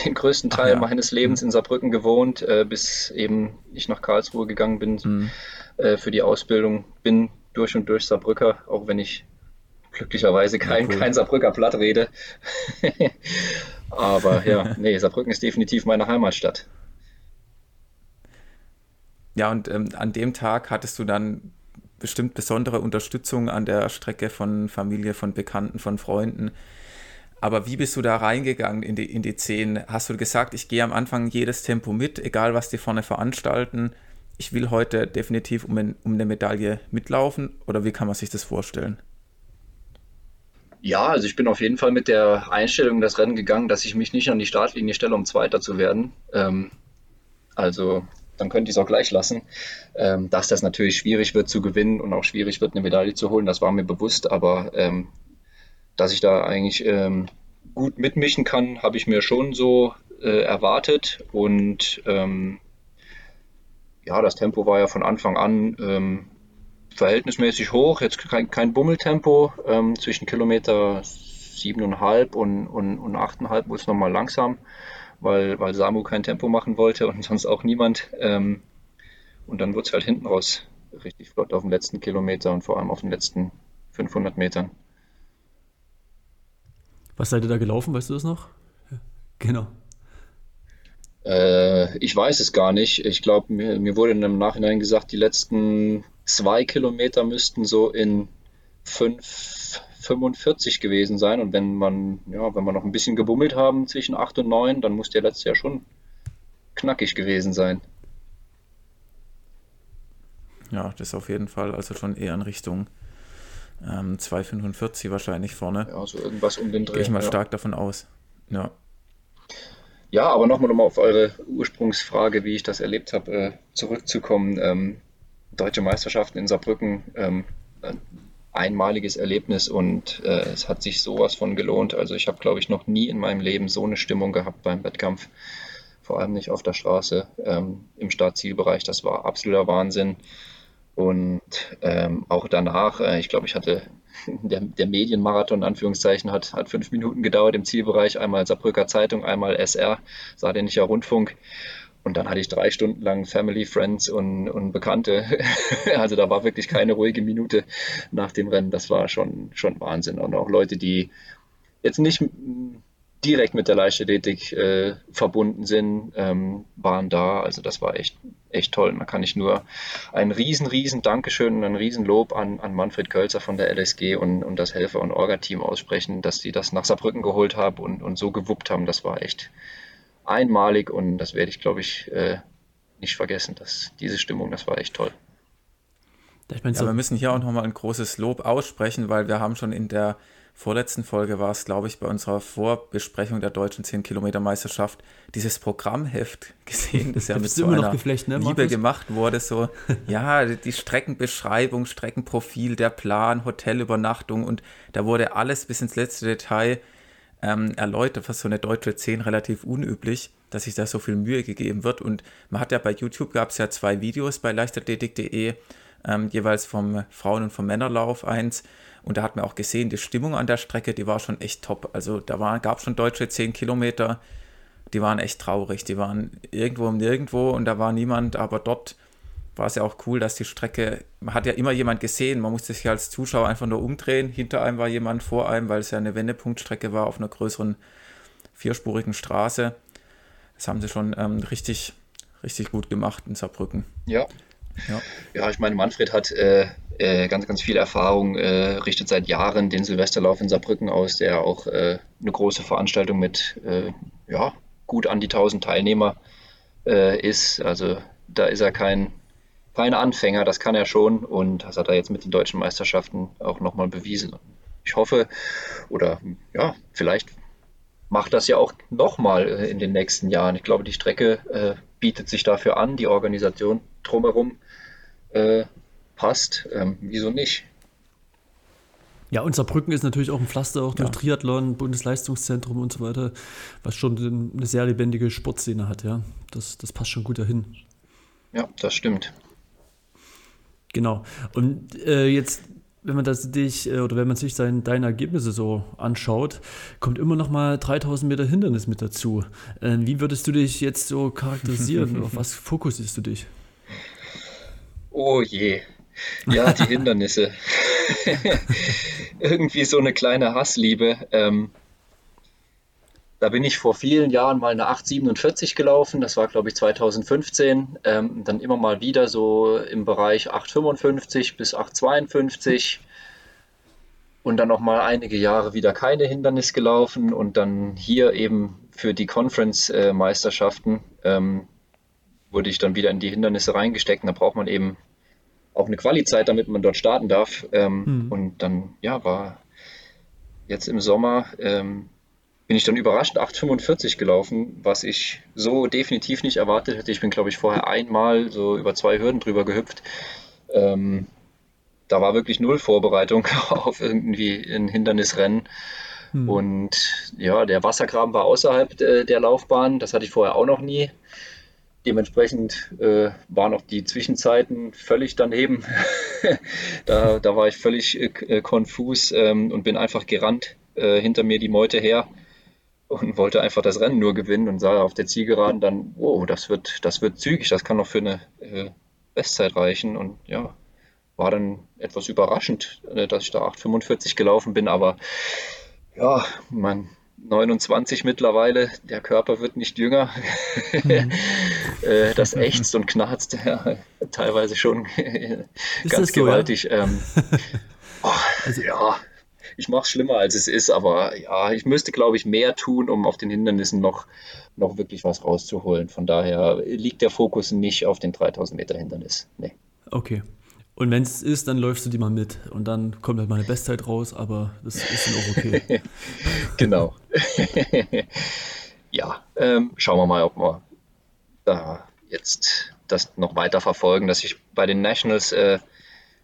den größten Teil ja. meines Lebens in Saarbrücken gewohnt, äh, bis eben ich nach Karlsruhe gegangen bin mhm. äh, für die Ausbildung. Bin durch und durch Saarbrücker, auch wenn ich glücklicherweise kein, ja, cool. kein Saarbrücker Platt rede. (laughs) Aber ja, (laughs) nee, Saarbrücken ist definitiv meine Heimatstadt. Ja, und ähm, an dem Tag hattest du dann bestimmt besondere Unterstützung an der Strecke von Familie, von Bekannten, von Freunden. Aber wie bist du da reingegangen in die, in die 10? Hast du gesagt, ich gehe am Anfang jedes Tempo mit, egal was die vorne veranstalten? Ich will heute definitiv um, ein, um eine Medaille mitlaufen? Oder wie kann man sich das vorstellen? Ja, also ich bin auf jeden Fall mit der Einstellung in das Rennen gegangen, dass ich mich nicht an die Startlinie stelle, um Zweiter zu werden. Ähm, also dann könnte ich es auch gleich lassen. Ähm, dass das natürlich schwierig wird zu gewinnen und auch schwierig wird, eine Medaille zu holen, das war mir bewusst, aber ähm, dass ich da eigentlich ähm, gut mitmischen kann, habe ich mir schon so äh, erwartet und ähm, ja, das Tempo war ja von Anfang an ähm, verhältnismäßig hoch, jetzt kein, kein Bummeltempo, ähm, zwischen Kilometer 7,5 und, und, und 8,5 wurde es nochmal langsam weil, weil Samu kein Tempo machen wollte und (laughs) sonst auch niemand. Ähm, und dann wurde es halt hinten raus richtig flott auf dem letzten Kilometer und vor allem auf den letzten 500 Metern. Was seid ihr da gelaufen, weißt du das noch? Ja, genau. Äh, ich weiß es gar nicht. Ich glaube, mir, mir wurde im Nachhinein gesagt, die letzten zwei Kilometer müssten so in fünf 45 gewesen sein. Und wenn man, ja, wenn wir noch ein bisschen gebummelt haben zwischen 8 und 9, dann muss der letzte ja schon knackig gewesen sein. Ja, das ist auf jeden Fall also schon eher in Richtung ähm, 2,45 wahrscheinlich vorne. Ja, so irgendwas um den Dreh. Gehe ich mal ja. stark davon aus. Ja. Ja, aber nochmal um auf eure Ursprungsfrage, wie ich das erlebt habe, äh, zurückzukommen. Ähm, Deutsche Meisterschaften in Saarbrücken, ähm, einmaliges Erlebnis und äh, es hat sich sowas von gelohnt. Also ich habe, glaube ich, noch nie in meinem Leben so eine Stimmung gehabt beim Wettkampf. Vor allem nicht auf der Straße, ähm, im Startzielbereich. Das war absoluter Wahnsinn. Und ähm, auch danach, äh, ich glaube, ich hatte (laughs) der, der Medienmarathon, Anführungszeichen, hat, hat fünf Minuten gedauert im Zielbereich. Einmal Saarbrücker Zeitung, einmal SR, Saarländischer Rundfunk. Und dann hatte ich drei Stunden lang Family, Friends und, und Bekannte. (laughs) also da war wirklich keine ruhige Minute nach dem Rennen. Das war schon, schon Wahnsinn. Und auch Leute, die jetzt nicht direkt mit der Leichtathletik äh, verbunden sind, ähm, waren da. Also das war echt, echt toll. Da kann ich nur ein riesen, riesen Dankeschön und ein riesen Lob an, an Manfred Kölzer von der LSG und, und das Helfer- und Orga-Team aussprechen, dass die das nach Saarbrücken geholt haben und, und so gewuppt haben. Das war echt einmalig und das werde ich, glaube ich, äh, nicht vergessen. dass diese Stimmung, das war echt toll. Ich mein, so ja, wir müssen hier auch nochmal ein großes Lob aussprechen, weil wir haben schon in der vorletzten Folge war es, glaube ich, bei unserer Vorbesprechung der deutschen 10-Kilometer-Meisterschaft, dieses Programmheft (laughs) gesehen, das ja mit so einer ne, Liebe gemacht wurde. So, (laughs) ja, die Streckenbeschreibung, Streckenprofil, der Plan, Hotelübernachtung und da wurde alles bis ins letzte Detail ähm, erläutert, was so eine deutsche 10 relativ unüblich, dass sich da so viel Mühe gegeben wird. Und man hat ja bei YouTube gab es ja zwei Videos bei leichtathletik.de, ähm, jeweils vom Frauen- und vom Männerlauf eins und da hat man auch gesehen, die Stimmung an der Strecke, die war schon echt top. Also da gab es schon deutsche 10 Kilometer, die waren echt traurig. Die waren irgendwo im Nirgendwo und da war niemand, aber dort war es ja auch cool, dass die Strecke, man hat ja immer jemand gesehen, man musste sich als Zuschauer einfach nur umdrehen. Hinter einem war jemand, vor einem, weil es ja eine Wendepunktstrecke war auf einer größeren vierspurigen Straße. Das haben sie schon ähm, richtig, richtig gut gemacht in Saarbrücken. Ja. Ja, ja ich meine, Manfred hat äh, äh, ganz, ganz viel Erfahrung, äh, richtet seit Jahren den Silvesterlauf in Saarbrücken aus, der auch äh, eine große Veranstaltung mit äh, ja, gut an die 1000 Teilnehmer äh, ist. Also da ist er kein, kein Anfänger, das kann er schon und das hat er jetzt mit den deutschen Meisterschaften auch nochmal bewiesen. Ich hoffe, oder ja, vielleicht macht das ja auch nochmal äh, in den nächsten Jahren. Ich glaube, die Strecke bietet sich dafür an, die Organisation drumherum passt, ähm, wieso nicht? Ja, und Saarbrücken ist natürlich auch ein Pflaster, auch durch ja. Triathlon, Bundesleistungszentrum und so weiter, was schon eine sehr lebendige Sportszene hat, ja. Das, das passt schon gut dahin. Ja, das stimmt. Genau. Und äh, jetzt, wenn man das dich äh, oder wenn man sich sein, deine Ergebnisse so anschaut, kommt immer noch mal 3000 Meter Hindernis mit dazu. Äh, wie würdest du dich jetzt so charakterisieren? (laughs) Auf was fokussierst du dich? Oh je, ja, die (laughs) Hindernisse. (laughs) Irgendwie so eine kleine Hassliebe. Ähm, da bin ich vor vielen Jahren mal eine 847 gelaufen. Das war, glaube ich, 2015. Ähm, dann immer mal wieder so im Bereich 855 bis 852. Und dann noch mal einige Jahre wieder keine Hindernis gelaufen. Und dann hier eben für die Conference-Meisterschaften ähm, wurde ich dann wieder in die Hindernisse reingesteckt. Und da braucht man eben auch eine Quali-Zeit, damit man dort starten darf. Ähm, mhm. Und dann, ja, war jetzt im Sommer, ähm, bin ich dann überrascht 8,45 gelaufen, was ich so definitiv nicht erwartet hätte. Ich bin, glaube ich, vorher einmal so über zwei Hürden drüber gehüpft. Ähm, da war wirklich null Vorbereitung (laughs) auf irgendwie ein Hindernisrennen. Mhm. Und ja, der Wassergraben war außerhalb äh, der Laufbahn. Das hatte ich vorher auch noch nie. Dementsprechend äh, waren auch die Zwischenzeiten völlig daneben. (laughs) da, da war ich völlig äh, konfus ähm, und bin einfach gerannt äh, hinter mir die Meute her und wollte einfach das Rennen nur gewinnen und sah auf der Zielgeraden dann, wow, das wird, das wird zügig, das kann noch für eine äh, Bestzeit reichen und ja, war dann etwas überraschend, äh, dass ich da 8,45 gelaufen bin, aber ja, man, 29 mittlerweile, der Körper wird nicht jünger. Mhm. (laughs) Äh, das ächzt und knarzt ja, teilweise schon ganz so, gewaltig. Ja? Ähm, (laughs) oh, also, ja, ich mache es schlimmer, als es ist, aber ja, ich müsste, glaube ich, mehr tun, um auf den Hindernissen noch, noch wirklich was rauszuholen. Von daher liegt der Fokus nicht auf den 3000 Meter Hindernis. Nee. Okay. Und wenn es ist, dann läufst du die mal mit und dann kommt halt meine Bestzeit raus, aber das ist dann auch okay. (laughs) genau. (laughs) ja, ähm, schauen wir mal, ob wir da jetzt das noch weiter verfolgen. Dass ich bei den Nationals äh,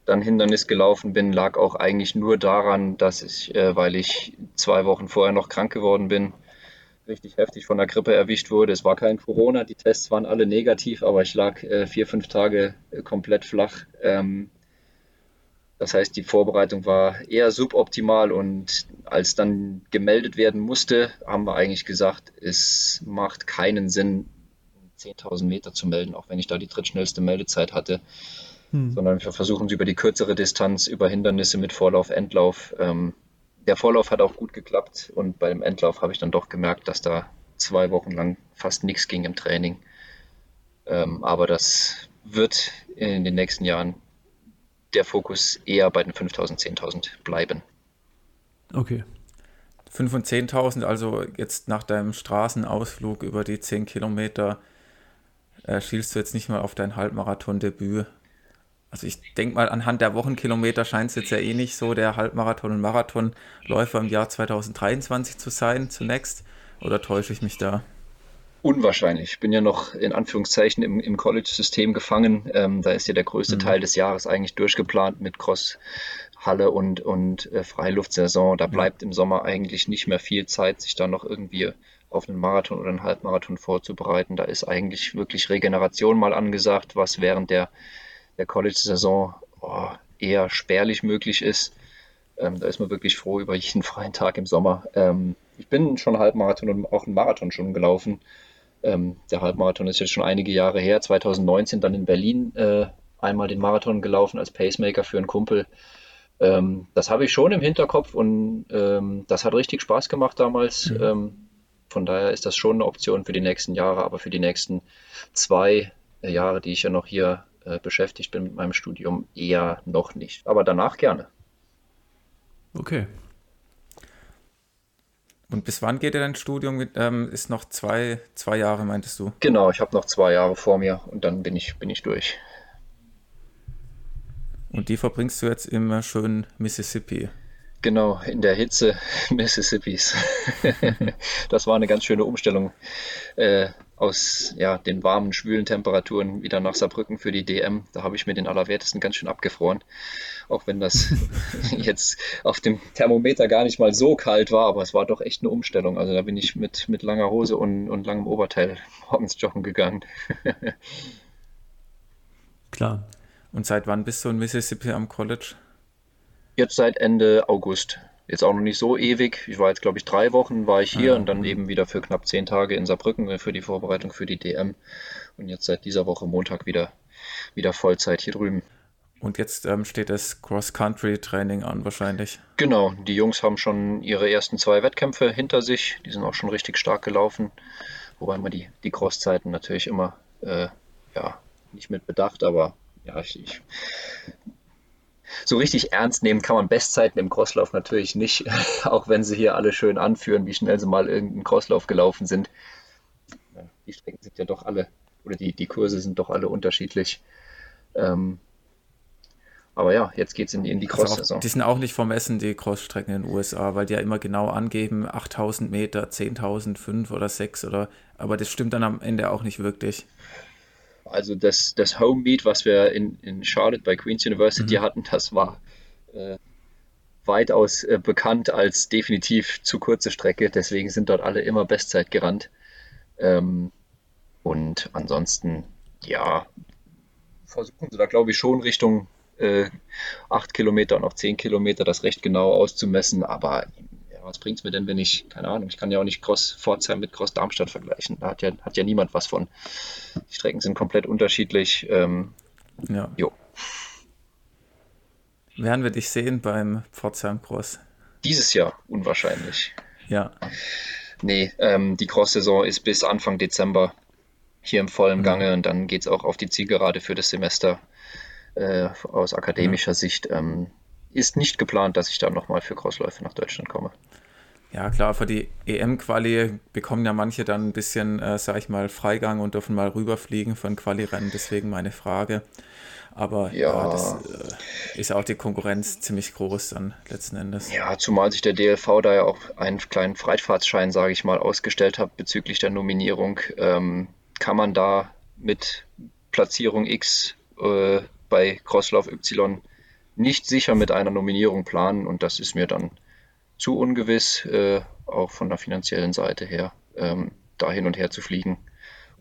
dann Hindernis gelaufen bin, lag auch eigentlich nur daran, dass ich, äh, weil ich zwei Wochen vorher noch krank geworden bin, richtig heftig von der Grippe erwischt wurde. Es war kein Corona, die Tests waren alle negativ, aber ich lag äh, vier, fünf Tage äh, komplett flach. Ähm, das heißt, die Vorbereitung war eher suboptimal und als dann gemeldet werden musste, haben wir eigentlich gesagt, es macht keinen Sinn, 10.000 Meter zu melden, auch wenn ich da die drittschnellste Meldezeit hatte, hm. sondern wir versuchen es über die kürzere Distanz, über Hindernisse mit Vorlauf, Endlauf. Ähm, der Vorlauf hat auch gut geklappt und beim Endlauf habe ich dann doch gemerkt, dass da zwei Wochen lang fast nichts ging im Training. Ähm, aber das wird in den nächsten Jahren der Fokus eher bei den 5000, 10.000 bleiben. Okay. 5 und 10.000, also jetzt nach deinem Straßenausflug über die 10 Kilometer, äh, schielst du jetzt nicht mal auf dein Halbmarathon-Debüt. Also ich denke mal, anhand der Wochenkilometer scheint es jetzt ja eh nicht so der Halbmarathon- und Marathonläufer im Jahr 2023 zu sein zunächst. Oder täusche ich mich da? Unwahrscheinlich. Ich bin ja noch in Anführungszeichen im, im College-System gefangen. Ähm, da ist ja der größte mhm. Teil des Jahres eigentlich durchgeplant mit Crosshalle und, und äh, Freiluftsaison. Da bleibt im Sommer eigentlich nicht mehr viel Zeit, sich da noch irgendwie auf einen Marathon oder einen Halbmarathon vorzubereiten. Da ist eigentlich wirklich Regeneration mal angesagt, was während der, der College-Saison oh, eher spärlich möglich ist. Ähm, da ist man wirklich froh über jeden (laughs) freien Tag im Sommer. Ähm, ich bin schon Halbmarathon und auch einen Marathon schon gelaufen. Ähm, der Halbmarathon ist jetzt schon einige Jahre her, 2019 dann in Berlin äh, einmal den Marathon gelaufen als Pacemaker für einen Kumpel. Ähm, das habe ich schon im Hinterkopf und ähm, das hat richtig Spaß gemacht damals. Mhm. Ähm, von daher ist das schon eine Option für die nächsten Jahre, aber für die nächsten zwei Jahre, die ich ja noch hier äh, beschäftigt bin mit meinem Studium, eher noch nicht. Aber danach gerne. Okay, und bis wann geht dein Studium? Ähm, ist noch zwei, zwei Jahre, meintest du? Genau, ich habe noch zwei Jahre vor mir und dann bin ich, bin ich durch. Und die verbringst du jetzt im schönen Mississippi. Genau, in der Hitze (laughs) Mississippis. (laughs) das war eine ganz schöne Umstellung äh, aus ja, den warmen, schwülen Temperaturen wieder nach Saarbrücken für die DM. Da habe ich mir den Allerwertesten ganz schön abgefroren. Auch wenn das (laughs) jetzt auf dem Thermometer gar nicht mal so kalt war, aber es war doch echt eine Umstellung. Also da bin ich mit, mit langer Hose und, und langem Oberteil morgens joggen gegangen. (laughs) Klar. Und seit wann bist du in Mississippi am College? Jetzt seit Ende August. Jetzt auch noch nicht so ewig. Ich war jetzt, glaube ich, drei Wochen war ich hier ah, und dann eben wieder für knapp zehn Tage in Saarbrücken für die Vorbereitung für die DM. Und jetzt seit dieser Woche Montag wieder, wieder Vollzeit hier drüben. Und jetzt ähm, steht das Cross-Country-Training an wahrscheinlich. Genau, die Jungs haben schon ihre ersten zwei Wettkämpfe hinter sich. Die sind auch schon richtig stark gelaufen. Wobei man die, die Cross-Zeiten natürlich immer, äh, ja, nicht mit Bedacht, aber ja, ich, ich so richtig ernst nehmen kann man Bestzeiten im Crosslauf natürlich nicht, (laughs) auch wenn sie hier alle schön anführen, wie schnell sie mal irgendeinen Crosslauf gelaufen sind. Die Strecken sind ja doch alle, oder die, die Kurse sind doch alle unterschiedlich. Ähm, aber ja, jetzt geht es in die, in die also Cross-Saison. die sind auch nicht vermessen, die Crossstrecken in den USA, weil die ja immer genau angeben, 8000 Meter, 10.000, 5 oder 6 oder, aber das stimmt dann am Ende auch nicht wirklich. Also das, das Home Meet, was wir in, in Charlotte bei Queen's University mhm. hatten, das war äh, weitaus äh, bekannt als definitiv zu kurze Strecke. Deswegen sind dort alle immer Bestzeit gerannt. Ähm, und ansonsten, ja, versuchen sie da, glaube ich, schon Richtung äh, 8 Kilometer und auch 10 Kilometer das recht genau auszumessen. Aber was bringt es mir denn, wenn ich, keine Ahnung, ich kann ja auch nicht Cross Pforzheim mit Cross Darmstadt vergleichen. Da hat ja, hat ja niemand was von. Die Strecken sind komplett unterschiedlich. Ähm, ja. Jo. Werden wir dich sehen beim Pforzheim Cross? Dieses Jahr unwahrscheinlich. Ja. Nee, ähm, die Cross-Saison ist bis Anfang Dezember hier im vollen mhm. Gange und dann geht es auch auf die Zielgerade für das Semester äh, aus akademischer ja. Sicht. Ähm, ist nicht geplant, dass ich dann nochmal für Crossläufe nach Deutschland komme. Ja, klar, für die EM-Quali bekommen ja manche dann ein bisschen, äh, sag ich mal, Freigang und dürfen mal rüberfliegen von Quali-Rennen, deswegen meine Frage. Aber ja, ja das äh, ist auch die Konkurrenz ziemlich groß dann letzten Endes. Ja, zumal sich der DLV da ja auch einen kleinen Freifahrtsschein, sage ich mal, ausgestellt hat bezüglich der Nominierung, ähm, kann man da mit Platzierung X äh, bei Crosslauf Y nicht sicher mit einer Nominierung planen und das ist mir dann zu ungewiss, äh, auch von der finanziellen Seite her. ähm, da hin und her zu fliegen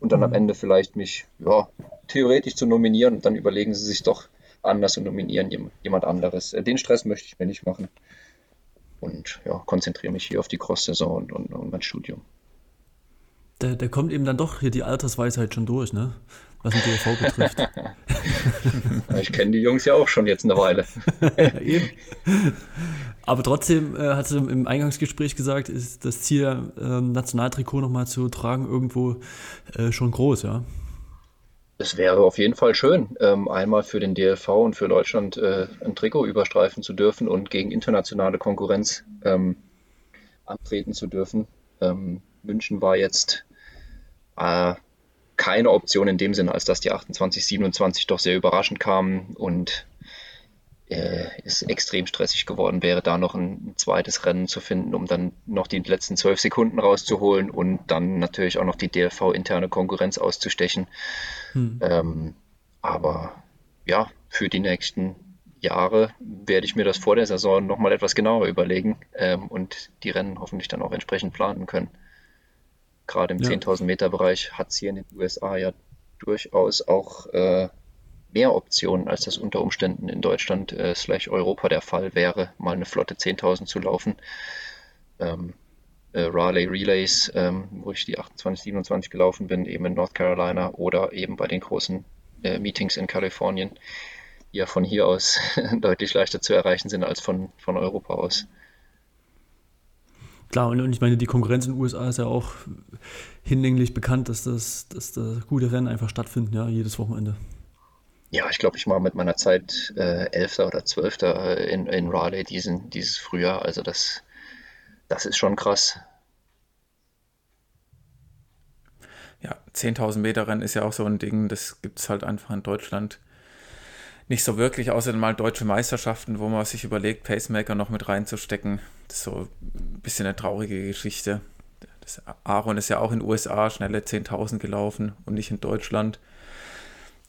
und dann am Ende vielleicht mich ja, theoretisch zu nominieren und dann überlegen sie sich doch anders und nominieren jemand anderes. Äh, den Stress möchte ich mir nicht machen und ja, konzentriere mich hier auf die Cross-Saison und, und, und mein Studium. Da, da kommt eben dann doch hier die Altersweisheit schon durch, ne? was den DLV betrifft. (laughs) ich kenne die Jungs ja auch schon jetzt eine Weile. (laughs) Aber trotzdem äh, hat sie im Eingangsgespräch gesagt, ist das Ziel, äh, Nationaltrikot nochmal zu tragen, irgendwo äh, schon groß, ja? Es wäre auf jeden Fall schön, ähm, einmal für den DLV und für Deutschland äh, ein Trikot überstreifen zu dürfen und gegen internationale Konkurrenz ähm, antreten zu dürfen. Ähm, München war jetzt äh, keine Option in dem Sinne, als dass die 28, 27 doch sehr überraschend kamen und äh, es extrem stressig geworden wäre, da noch ein, zweites Rennen zu finden, um dann noch die letzten zwölf Sekunden rauszuholen und dann natürlich auch noch die DLV-interne Konkurrenz auszustechen. Hm. Ähm, aber ja, für die nächsten Jahre werde ich mir das vor der Saison nochmal etwas genauer überlegen ähm, und die Rennen hoffentlich dann auch entsprechend planen können. Gerade im ja. 10.000 Meter Bereich hat es hier in den USA ja durchaus auch äh, mehr Optionen, als das unter Umständen in Deutschland äh, slash Europa der Fall wäre, mal eine flotte 10.000 zu laufen. Ähm, äh, Raleigh Relays, ähm, wo ich die 28, 27 gelaufen bin, eben in North Carolina oder eben bei den großen äh, Meetings in Kalifornien, die ja von hier aus (laughs) deutlich leichter zu erreichen sind als von, von Europa aus. Klar, und, ich meine, die Konkurrenz in den USA ist ja auch hinlänglich bekannt, dass das, dass da gute Rennen einfach stattfinden, ja, jedes Wochenende. Ja, ich glaube, ich war mit meiner Zeit äh, Elfter oder Zwölfter in, in Raleigh diesen, dieses Frühjahr. Also das, das ist schon krass. Ja, 10.000 Meter Rennen ist ja auch so ein Ding, das gibt es halt einfach in Deutschland nicht so wirklich, außer mal deutsche Meisterschaften, wo man sich überlegt, Pacemaker noch mit reinzustecken. Das ist so ein bisschen eine traurige Geschichte. Das Aaron ist ja auch in den USA schnelle 10.000 gelaufen und nicht in Deutschland.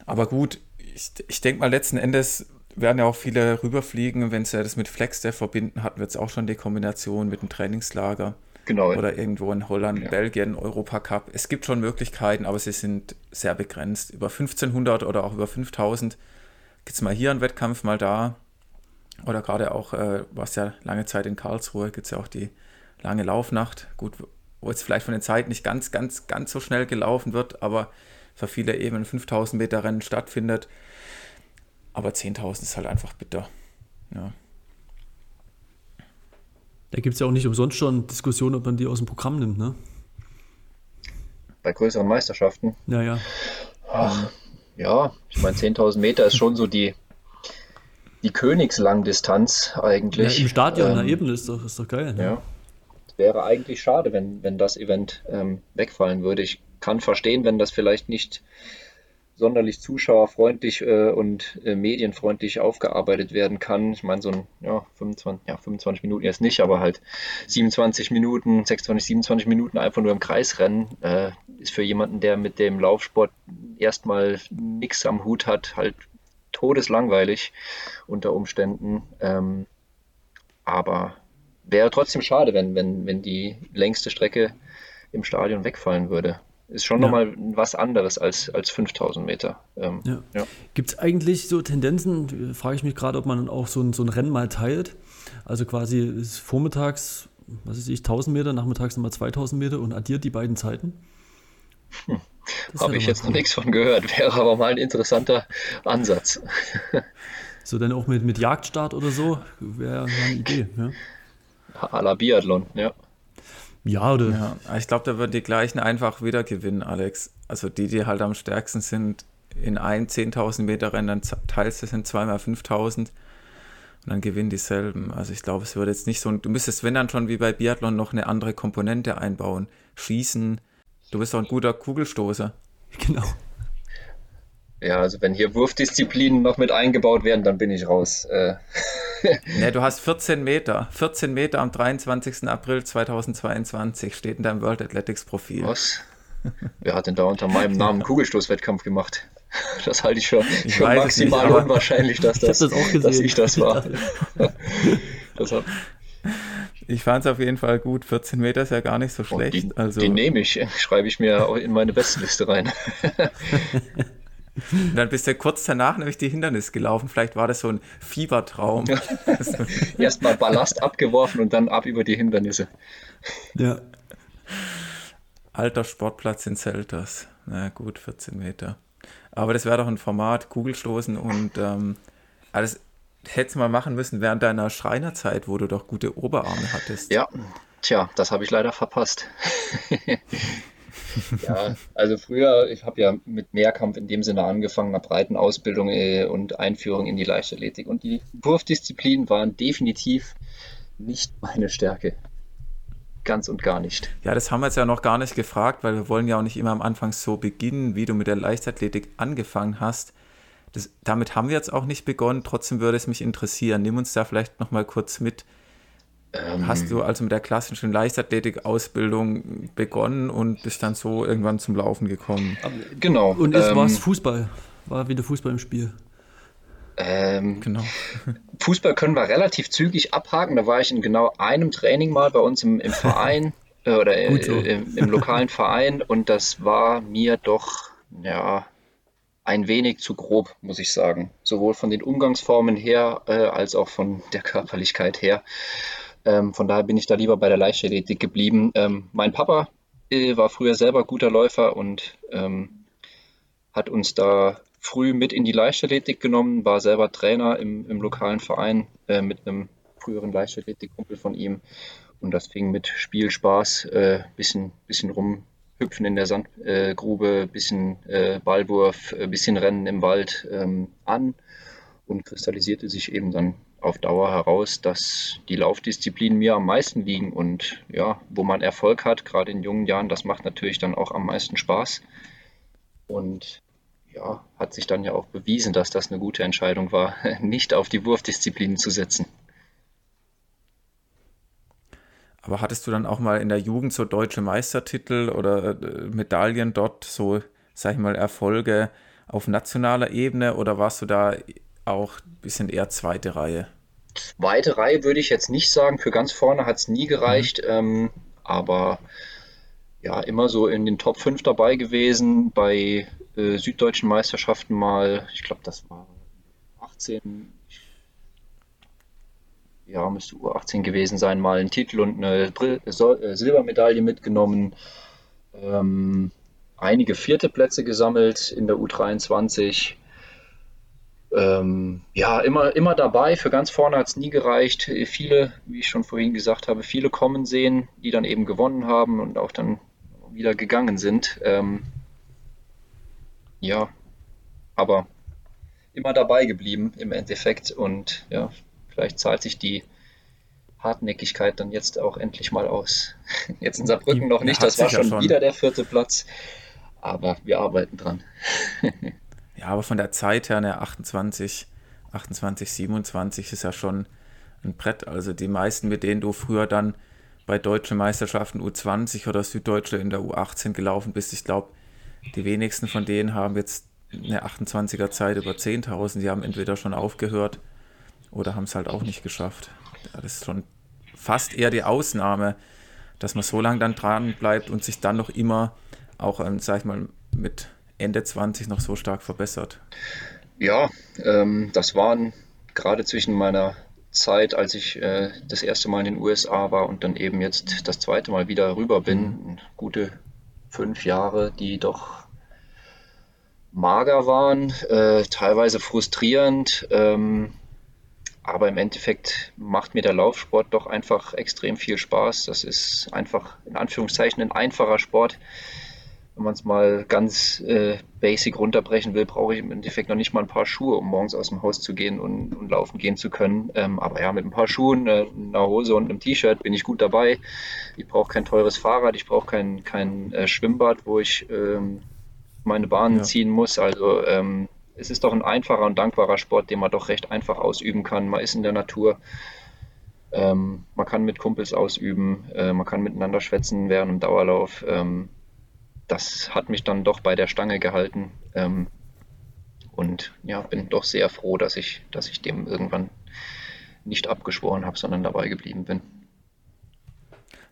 Aber gut, ich, ich denke mal, letzten Endes werden ja auch viele rüberfliegen. Wenn sie das mit Flexdev verbinden, hatten wir jetzt auch schon die Kombination mit dem Trainingslager. Genau. Oder irgendwo in Holland, ja. Belgien, Europacup. Es gibt schon Möglichkeiten, aber sie sind sehr begrenzt. Über 1500 oder auch über 5000 gibt es mal hier einen Wettkampf, mal da. Oder gerade auch, äh, was ja lange Zeit in Karlsruhe, gibt es ja auch die lange Laufnacht. Gut, wo jetzt vielleicht von den Zeiten nicht ganz, ganz, ganz so schnell gelaufen wird, aber für viele eben ein 5000 Meter Rennen stattfindet. Aber 10.000 ist halt einfach bitter. Ja. Da gibt es ja auch nicht umsonst schon Diskussionen, ob man die aus dem Programm nimmt, ne? Bei größeren Meisterschaften? Ja, ja. Ach, ja, ich meine, 10.000 Meter ist schon so die, die Königslangdistanz eigentlich. Ja, Im Stadion, ähm, eben, ist doch, ist doch geil. Ne? Ja. Es wäre eigentlich schade, wenn, wenn das Event ähm, wegfallen würde. Ich kann verstehen, wenn das vielleicht nicht sonderlich zuschauerfreundlich äh, und äh, medienfreundlich aufgearbeitet werden kann. Ich meine, so ein ja, 25, ja, 25 Minuten jetzt nicht, aber halt 27 Minuten, 26, 27 Minuten einfach nur im Kreis rennen, äh, ist für jemanden, der mit dem Laufsport erstmal nichts am Hut hat, halt todeslangweilig unter Umständen. Ähm, aber wäre trotzdem schade, wenn, wenn, wenn die längste Strecke im Stadion wegfallen würde. Ist schon ja. nochmal was anderes als, als 5000 Meter. Ähm, ja. ja. Gibt es eigentlich so Tendenzen, frage ich mich gerade, ob man auch so ein, so ein Rennen mal teilt? Also quasi ist vormittags, was weiß ich, 1000 Meter, nachmittags nochmal 2000 Meter und addiert die beiden Zeiten? Hm. Habe ich jetzt cool. noch nichts von gehört, wäre aber mal ein interessanter Ansatz. (laughs) so dann auch mit, mit Jagdstart oder so, wäre eine Idee. Ja? A la Biathlon, ja. Ja, oder? Ja, ich glaube, da würden die gleichen einfach wieder gewinnen, Alex. Also die, die halt am stärksten sind, in ein 10.000 Meter Rennen, dann teilst du es in zweimal 5.000 und dann gewinnen dieselben. Also ich glaube, es würde jetzt nicht so, du müsstest, wenn dann schon wie bei Biathlon, noch eine andere Komponente einbauen. Schießen, du bist doch ein guter Kugelstoßer. (laughs) Genau. Ja, also wenn hier Wurfdisziplinen noch mit eingebaut werden, dann bin ich raus. Äh. (laughs) ne, du hast 14 Meter. 14 Meter am 23. April 2022 steht in deinem World Athletics Profil. Was? Wer hat denn da unter meinem Namen (laughs) Kugelstoßwettkampf gemacht? Das halte ich für, ich für maximal nicht, unwahrscheinlich, dass, das, ich das dass ich das war. das hat, Ich fand es auf jeden Fall gut. 14 Meter ist ja gar nicht so schlecht. Die, also, die nehme ich, (laughs) schreibe ich mir auch in meine Bestenliste rein. (laughs) Und dann bist du kurz danach nämlich die Hindernis gelaufen. Vielleicht war das so ein Fiebertraum. (laughs) Erstmal Ballast abgeworfen und dann ab über die Hindernisse. Ja. Alter Sportplatz in Zelters. Na gut, 14 Meter. Aber das wäre doch ein Format, Kugelstoßen und ähm, alles hättest du mal machen müssen während deiner Schreinerzeit, wo du doch gute Oberarme hattest. Ja, tja, das habe ich leider verpasst. (laughs) ja, also früher, ich habe ja mit Mehrkampf in dem Sinne angefangen, einer breiten Ausbildung äh, und Einführung in die Leichtathletik. Und die Wurfdisziplinen waren definitiv nicht meine Stärke. Ganz und gar nicht. Ja, das haben wir jetzt ja noch gar nicht gefragt, weil wir wollen ja auch nicht immer am Anfang so beginnen, wie du mit der Leichtathletik angefangen hast. Das, damit haben wir jetzt auch nicht begonnen, trotzdem würde es mich interessieren. Nimm uns da vielleicht nochmal kurz mit. Ähm, Hast du also mit der klassischen Leichtathletik-Ausbildung begonnen und bist dann so irgendwann zum Laufen gekommen? Genau. Und es ähm, war es Fußball. War wieder Fußball im Spiel. Ähm, genau. (laughs) Fußball können wir relativ zügig abhaken. Da war ich in genau einem Training mal bei uns im, im Verein äh, oder (laughs) äh, so. im, im lokalen Verein und das war mir doch, ja, ein wenig zu grob, muss ich sagen. Sowohl von den Umgangsformen her äh, als auch von der Körperlichkeit her. Ähm, von daher bin ich da lieber bei der Leichtathletik geblieben. Ähm, mein Papa äh, war früher selber guter Läufer und ähm, hat uns da früh mit in die Leichtathletik genommen, war selber Trainer im, im lokalen Verein äh, mit einem früheren Leichtathletik-Kumpel von ihm. Und das fing mit Spiel, Spaß, äh, bisschen, bisschen rum Hüpfen in der Sandgrube, bisschen äh, Ballwurf, äh, bisschen Rennen im Wald ähm, an und kristallisierte sich eben dann auf Dauer heraus, dass die Laufdisziplinen mir am meisten liegen und ja, wo man Erfolg hat, gerade in jungen Jahren, das macht natürlich dann auch am meisten Spaß. Und ja, hat sich dann ja auch bewiesen, dass das eine gute Entscheidung war, (laughs) nicht auf die Wurfdisziplinen zu setzen. Aber hattest du dann auch mal in der Jugend so deutsche Meistertitel oder äh, Medaillen dort, so, sag ich mal, Erfolge auf nationaler Ebene oder warst du da auch ein bisschen eher zweite Reihe? Zweite Reihe würde ich jetzt nicht sagen. Für ganz vorne hat es nie gereicht. Mhm. Ähm, aber ja, immer so in den Top 5 dabei gewesen. Bei äh, süddeutschen Meisterschaften mal, ich glaube, das war 18, ja, müsste U18 gewesen sein, mal einen Titel und eine äh, Silbermedaille mitgenommen. Ähm, einige vierte Plätze gesammelt in der U23. Ähm, ja, immer, immer dabei. Für ganz vorne hat es nie gereicht. Viele, wie ich schon vorhin gesagt habe, viele kommen sehen, die dann eben gewonnen haben und auch dann wieder gegangen sind. Ähm, ja, aber immer dabei geblieben im Endeffekt und ja, Vielleicht zahlt sich die Hartnäckigkeit dann jetzt auch endlich mal aus. (laughs) Jetzt in Saarbrücken noch nicht, das war schon, schon wieder der vierte Platz, aber wir arbeiten dran. (laughs) ja, aber von der Zeit her, ne, 28, 28, 27 ist ja schon ein Brett. Also die meisten, mit denen du früher dann bei deutschen Meisterschaften U20 oder Süddeutsche in der U18 gelaufen bist, ich glaube, die wenigsten von denen haben jetzt eine 28er Zeit über 10.000. Die haben entweder schon aufgehört oder haben es halt auch nicht geschafft. Ja, das ist schon fast eher die Ausnahme, dass man so lange dann dran bleibt und sich dann noch immer auch, ähm, sag ich mal, mit Ende 20 noch so stark verbessert. Ja, ähm, das waren gerade zwischen meiner Zeit, als ich äh, das erste Mal in den USA war und dann eben jetzt das zweite Mal wieder rüber bin, mhm. gute fünf Jahre, die doch mager waren, äh, teilweise frustrierend. Ähm, aber im Endeffekt macht mir der Laufsport doch einfach extrem viel Spaß. Das ist einfach in Anführungszeichen ein einfacher Sport. Wenn man es mal ganz äh, basic runterbrechen will, brauche ich im Endeffekt noch nicht mal ein paar Schuhe, um morgens aus dem Haus zu gehen und, und laufen gehen zu können. Ähm, aber ja, mit ein paar Schuhen, äh, einer Hose und einem T-Shirt bin ich gut dabei. Ich brauche kein teures Fahrrad, ich brauche kein, kein äh, Schwimmbad, wo ich ähm, meine Bahnen ja. ziehen muss. Also ähm, es ist doch ein einfacher und dankbarer Sport, den man doch recht einfach ausüben kann. Man ist in der Natur, ähm, man kann mit Kumpels ausüben, äh, man kann miteinander schwätzen während dem Dauerlauf. Ähm, das hat mich dann doch bei der Stange gehalten. Ähm, und ja, bin doch sehr froh, dass ich, dass ich dem irgendwann nicht abgeschworen habe, sondern dabei geblieben bin.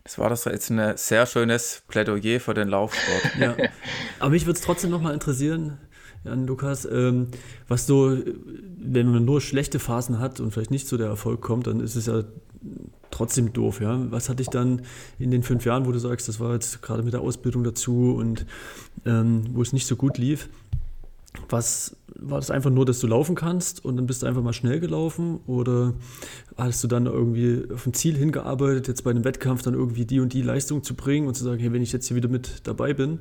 Das war das jetzt ein sehr schönes Plädoyer für den Laufsport. Ja. (laughs) Aber mich würde es trotzdem nochmal interessieren, Jan Lukas, ähm, was so, wenn man nur schlechte Phasen hat und vielleicht nicht so der Erfolg kommt, dann ist es ja trotzdem doof, ja. Was hat dich dann in den fünf Jahren, wo du sagst, das war jetzt gerade mit der Ausbildung dazu und ähm, wo es nicht so gut lief, was war das einfach nur, dass du laufen kannst und dann bist du einfach mal schnell gelaufen oder hast du dann irgendwie auf ein Ziel hingearbeitet, jetzt bei einem Wettkampf dann irgendwie die und die Leistung zu bringen und zu sagen, hey, wenn ich jetzt hier wieder mit dabei bin,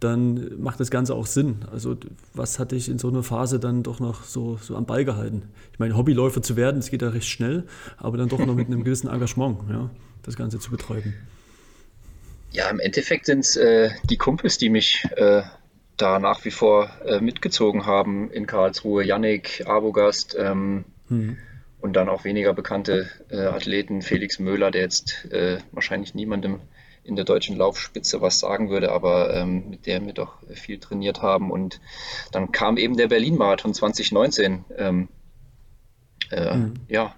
dann macht das Ganze auch Sinn. Also was hat dich in so einer Phase dann doch noch so, so am Ball gehalten? Ich meine, Hobbyläufer zu werden, das geht ja recht schnell, aber dann doch noch mit einem gewissen Engagement, ja, das Ganze zu betreiben. Ja, im Endeffekt sind es äh, die Kumpels, die mich äh, da nach wie vor äh, mitgezogen haben in Karlsruhe. Yannick, Abogast ähm, mhm. und dann auch weniger bekannte äh, Athleten, Felix Möhler, der jetzt äh, wahrscheinlich niemandem in der deutschen Laufspitze was sagen würde, aber ähm, mit der wir doch viel trainiert haben. Und dann kam eben der Berlin-Marathon 2019. Ähm, äh, mhm. Ja,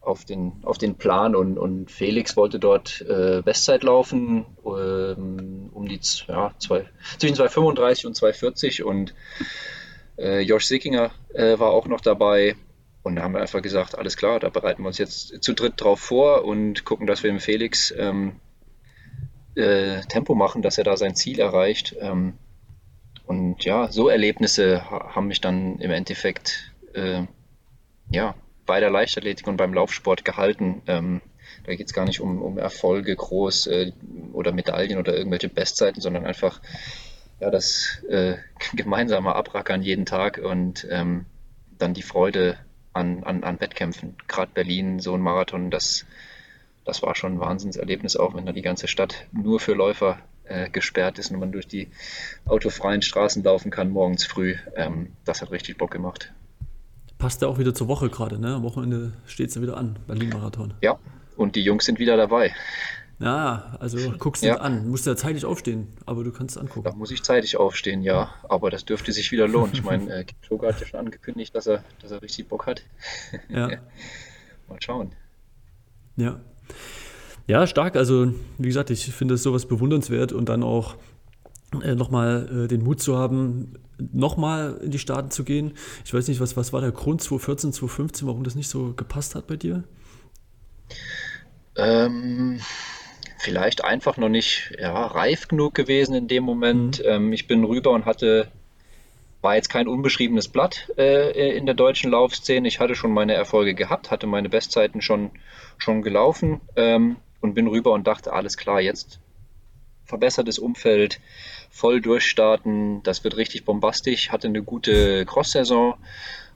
auf den, auf den Plan und, und Felix wollte dort äh, Bestzeit laufen, ähm, um die ja, zwei, zwischen 2,35 und 2,40 und äh, Josh Sickinger äh, war auch noch dabei und da haben wir einfach gesagt, alles klar, da bereiten wir uns jetzt zu dritt drauf vor und gucken, dass wir dem Felix ähm, äh, Tempo machen, dass er da sein Ziel erreicht. Ähm, und ja, so Erlebnisse haben mich dann im Endeffekt äh, ja, bei der Leichtathletik und beim Laufsport gehalten. Ähm, da geht es gar nicht um, um Erfolge groß äh, oder Medaillen oder irgendwelche Bestzeiten, sondern einfach ja, das äh, (laughs) gemeinsame Abrackern jeden Tag und ähm, dann die Freude an, an, an Wettkämpfen. Gerade Berlin, so ein Marathon, das, das war schon ein Wahnsinnserlebnis, auch wenn da die ganze Stadt nur für Läufer äh, gesperrt ist und man durch die autofreien Straßen laufen kann morgens früh. Ähm, das hat richtig Bock gemacht. Passt ja auch wieder zur Woche gerade, ne? Am Wochenende steht es ja wieder an, Berlin-Marathon. Ja, und die Jungs sind wieder dabei. Ja, also guckst du ja. an. Musst ja zeitig aufstehen, aber du kannst es angucken. Da muss ich zeitig aufstehen, ja. Aber das dürfte sich wieder lohnen. Ich meine, (laughs) äh, Kipchoge hat ja schon angekündigt, dass er, dass er richtig Bock hat. Ja. (laughs) Mal schauen. Ja. Ja, stark. Also, wie gesagt, ich finde es sowas bewundernswert und dann auch äh, nochmal äh, den Mut zu haben, nochmal in die Staaten zu gehen. Ich weiß nicht, was, was war der Grund 2014, 2015, warum das nicht so gepasst hat bei dir? Ähm, vielleicht einfach noch nicht ja, reif genug gewesen in dem Moment. Mhm. Ähm, ich bin rüber und hatte, war jetzt kein unbeschriebenes Blatt äh, in der deutschen Laufszene. Ich hatte schon meine Erfolge gehabt, hatte meine Bestzeiten schon, schon gelaufen ähm, und bin rüber und dachte, alles klar, jetzt verbessertes Umfeld, voll durchstarten. Das wird richtig bombastisch. Hatte eine gute Cross-Saison,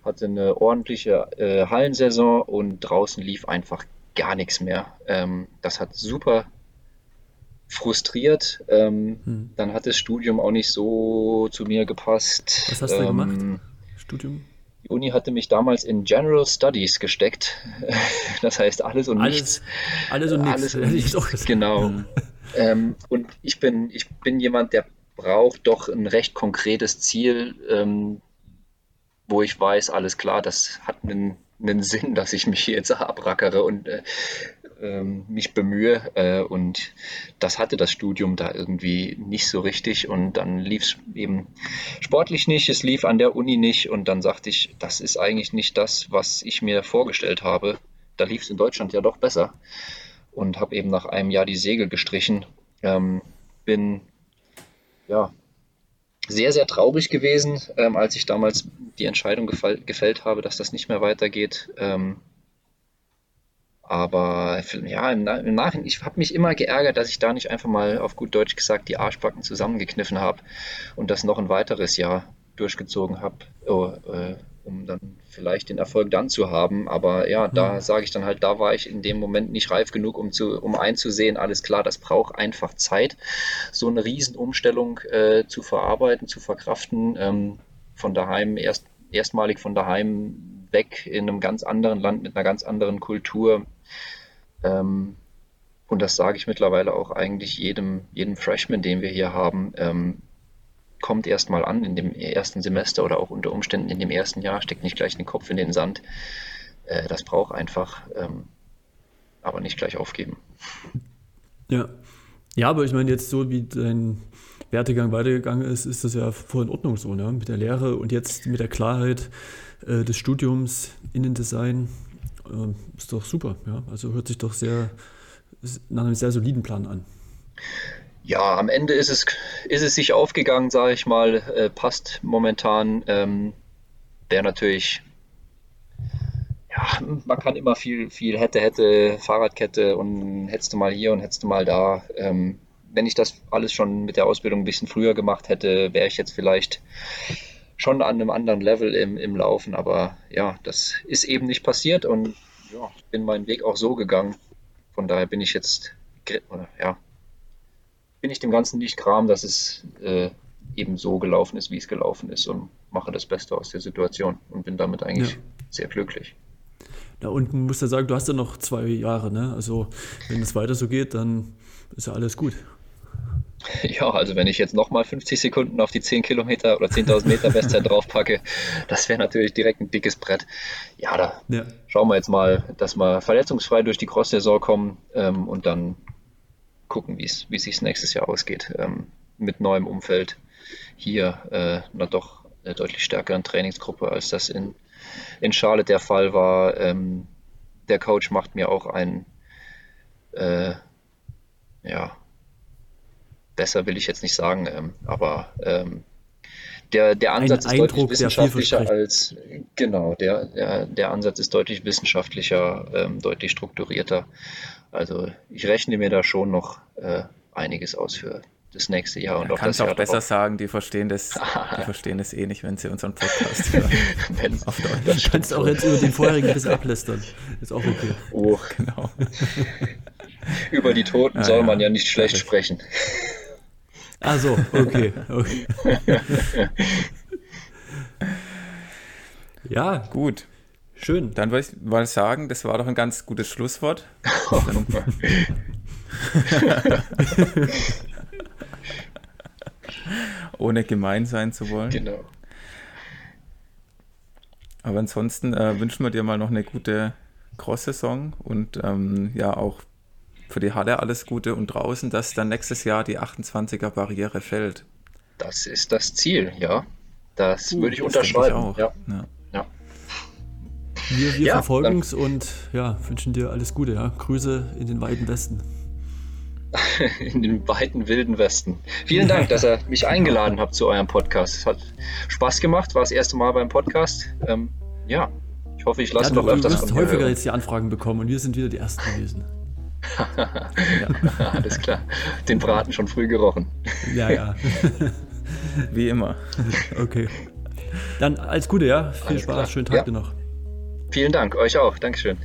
hatte eine ordentliche äh, Hallensaison und draußen lief einfach gar nichts mehr. Ähm, das hat super frustriert. Ähm, hm. Dann hat das Studium auch nicht so zu mir gepasst. Was hast du ähm, gemacht? Studium? Die Uni hatte mich damals in General Studies gesteckt. (laughs) Das heißt alles und alles, nichts. Alles und nichts. Alles und nichts. Genau. ähm, und ich bin, ich bin jemand, der braucht doch ein recht konkretes Ziel, ähm, wo ich weiß, alles klar, das hat einen, einen Sinn, dass ich mich jetzt abrackere und äh, ähm, mich bemühe. Äh, und das hatte das Studium da irgendwie nicht so richtig. Und dann lief es eben sportlich nicht, es lief an der Uni nicht. Und dann sagte ich, das ist eigentlich nicht das, was ich mir vorgestellt habe. Da lief es in Deutschland ja doch besser. Und habe eben nach einem Jahr die Segel gestrichen. Ähm, bin ja, sehr, sehr traurig gewesen, ähm, als ich damals die Entscheidung gefällt habe, dass das nicht mehr weitergeht. Ähm, aber ja, im, im Nachhinein, ich habe mich immer geärgert, dass ich da nicht einfach mal auf gut Deutsch gesagt die Arschbacken zusammengekniffen habe und das noch ein weiteres Jahr durchgezogen habe. Oh, äh, um dann vielleicht den Erfolg dann zu haben. Aber ja, da mhm. sage ich dann halt, da war ich in dem Moment nicht reif genug, um, zu, um einzusehen, alles klar, das braucht einfach Zeit, so eine Riesenumstellung äh, zu verarbeiten, zu verkraften, ähm, von daheim, erst, erstmalig von daheim weg in einem ganz anderen Land mit einer ganz anderen Kultur. Ähm, und das sage ich mittlerweile auch eigentlich jedem, jedem Freshman, den wir hier haben. Ähm, kommt erstmal an in dem ersten Semester oder auch unter Umständen in dem ersten Jahr, steckt nicht gleich den Kopf in den Sand. Äh, das braucht einfach, ähm, aber nicht gleich aufgeben. Ja. Ja, aber ich meine, jetzt so wie dein Wertegang weitergegangen ist, ist das ja voll in Ordnung so, ne? Mit der Lehre und jetzt mit der Klarheit äh, des Studiums, Innendesign, äh, ist doch super, ja. Also hört sich doch sehr nach einem sehr soliden Plan an. Ja, am Ende ist es, ist es sich aufgegangen, sage ich mal, äh, passt momentan. Ähm, Wäre natürlich ja, man kann immer viel, viel hätte, hätte, Fahrradkette und hättest du mal hier und hättest du mal da. Ähm, wenn ich das alles schon mit der Ausbildung ein bisschen früher gemacht hätte, wäre ich jetzt vielleicht schon an einem anderen Level im, im Laufen. Aber ja, das ist eben nicht passiert und ja, bin meinen Weg auch so gegangen. Von daher bin ich jetzt, ja, bin ich dem Ganzen nicht gram, dass es äh, eben so gelaufen ist, wie es gelaufen ist und mache das Beste aus der Situation und bin damit eigentlich ja. sehr glücklich. Da unten musst du sagen, du hast ja noch zwei Jahre, ne? Also wenn es weiter so geht, dann ist ja alles gut. (laughs) Ja, also wenn ich jetzt nochmal 50 Sekunden auf die 10 Kilometer oder 10.000 Meter Bestzeit (laughs) draufpacke, das wäre natürlich direkt ein dickes Brett. Ja, da ja. schauen wir jetzt mal, dass wir verletzungsfrei durch die Cross-Saison kommen ähm, und dann gucken, wie es sich nächstes Jahr ausgeht. Ähm, mit neuem Umfeld hier äh, na doch eine deutlich stärkeren Trainingsgruppe, als das in in Charlotte der Fall war. Ähm, der Coach macht mir auch ein, äh, ja, besser will ich jetzt nicht sagen, ähm, aber ähm, der, der Ansatz ein ist Eindruck, deutlich wissenschaftlicher als, genau, der, der, der Ansatz ist deutlich wissenschaftlicher, ähm, deutlich strukturierter. Also ich rechne mir da schon noch äh, einiges aus für das nächste Jahr und ja, auch kannst das auch besser drauf. sagen, die verstehen das, (laughs) die verstehen das eh nicht, wenn sie unseren Podcast hören. (laughs) auf Deutsch. Du kannst auch jetzt über den vorherigen ein bisschen ablästern. Ist auch okay. Oh, genau. (laughs) über die Toten ah, soll man ja nicht schlecht sprechen. Ah so, okay. okay. (laughs) ja, gut. Schön. Dann würde ich mal sagen, das war doch ein ganz gutes Schlusswort. (laughs) ohne gemein sein zu wollen. Genau. Aber ansonsten äh, wünschen wir dir mal noch eine gute Cross-Saison und ähm, ja auch für die Halle alles Gute und draußen, dass dann nächstes Jahr die 28er Barriere fällt. Das ist das Ziel, ja. Das uh, würde ich unterschreiben. Ich auch. Ja. Ja. ja. Wir, wir ja, verfolgen es und ja, wünschen dir alles Gute. Ja. Grüße in den weiten Westen. (laughs) in den weiten wilden Westen. Vielen Dank, dass ihr mich eingeladen habt zu eurem Podcast. Es hat Spaß gemacht, war das erste Mal beim Podcast. Ähm, ja, ich hoffe, ich lasse ja, noch öfters von Du wirst häufiger jetzt die Anfragen bekommen und wir sind wieder die Ersten gewesen. Ja. (laughs) Alles klar. Den Braten schon früh gerochen. Ja, ja. (laughs) Wie immer. Okay. Dann alles Gute, ja. Viel alles Spaß, klar. schönen Tag ja. dir noch. Vielen Dank, euch auch. Dankeschön.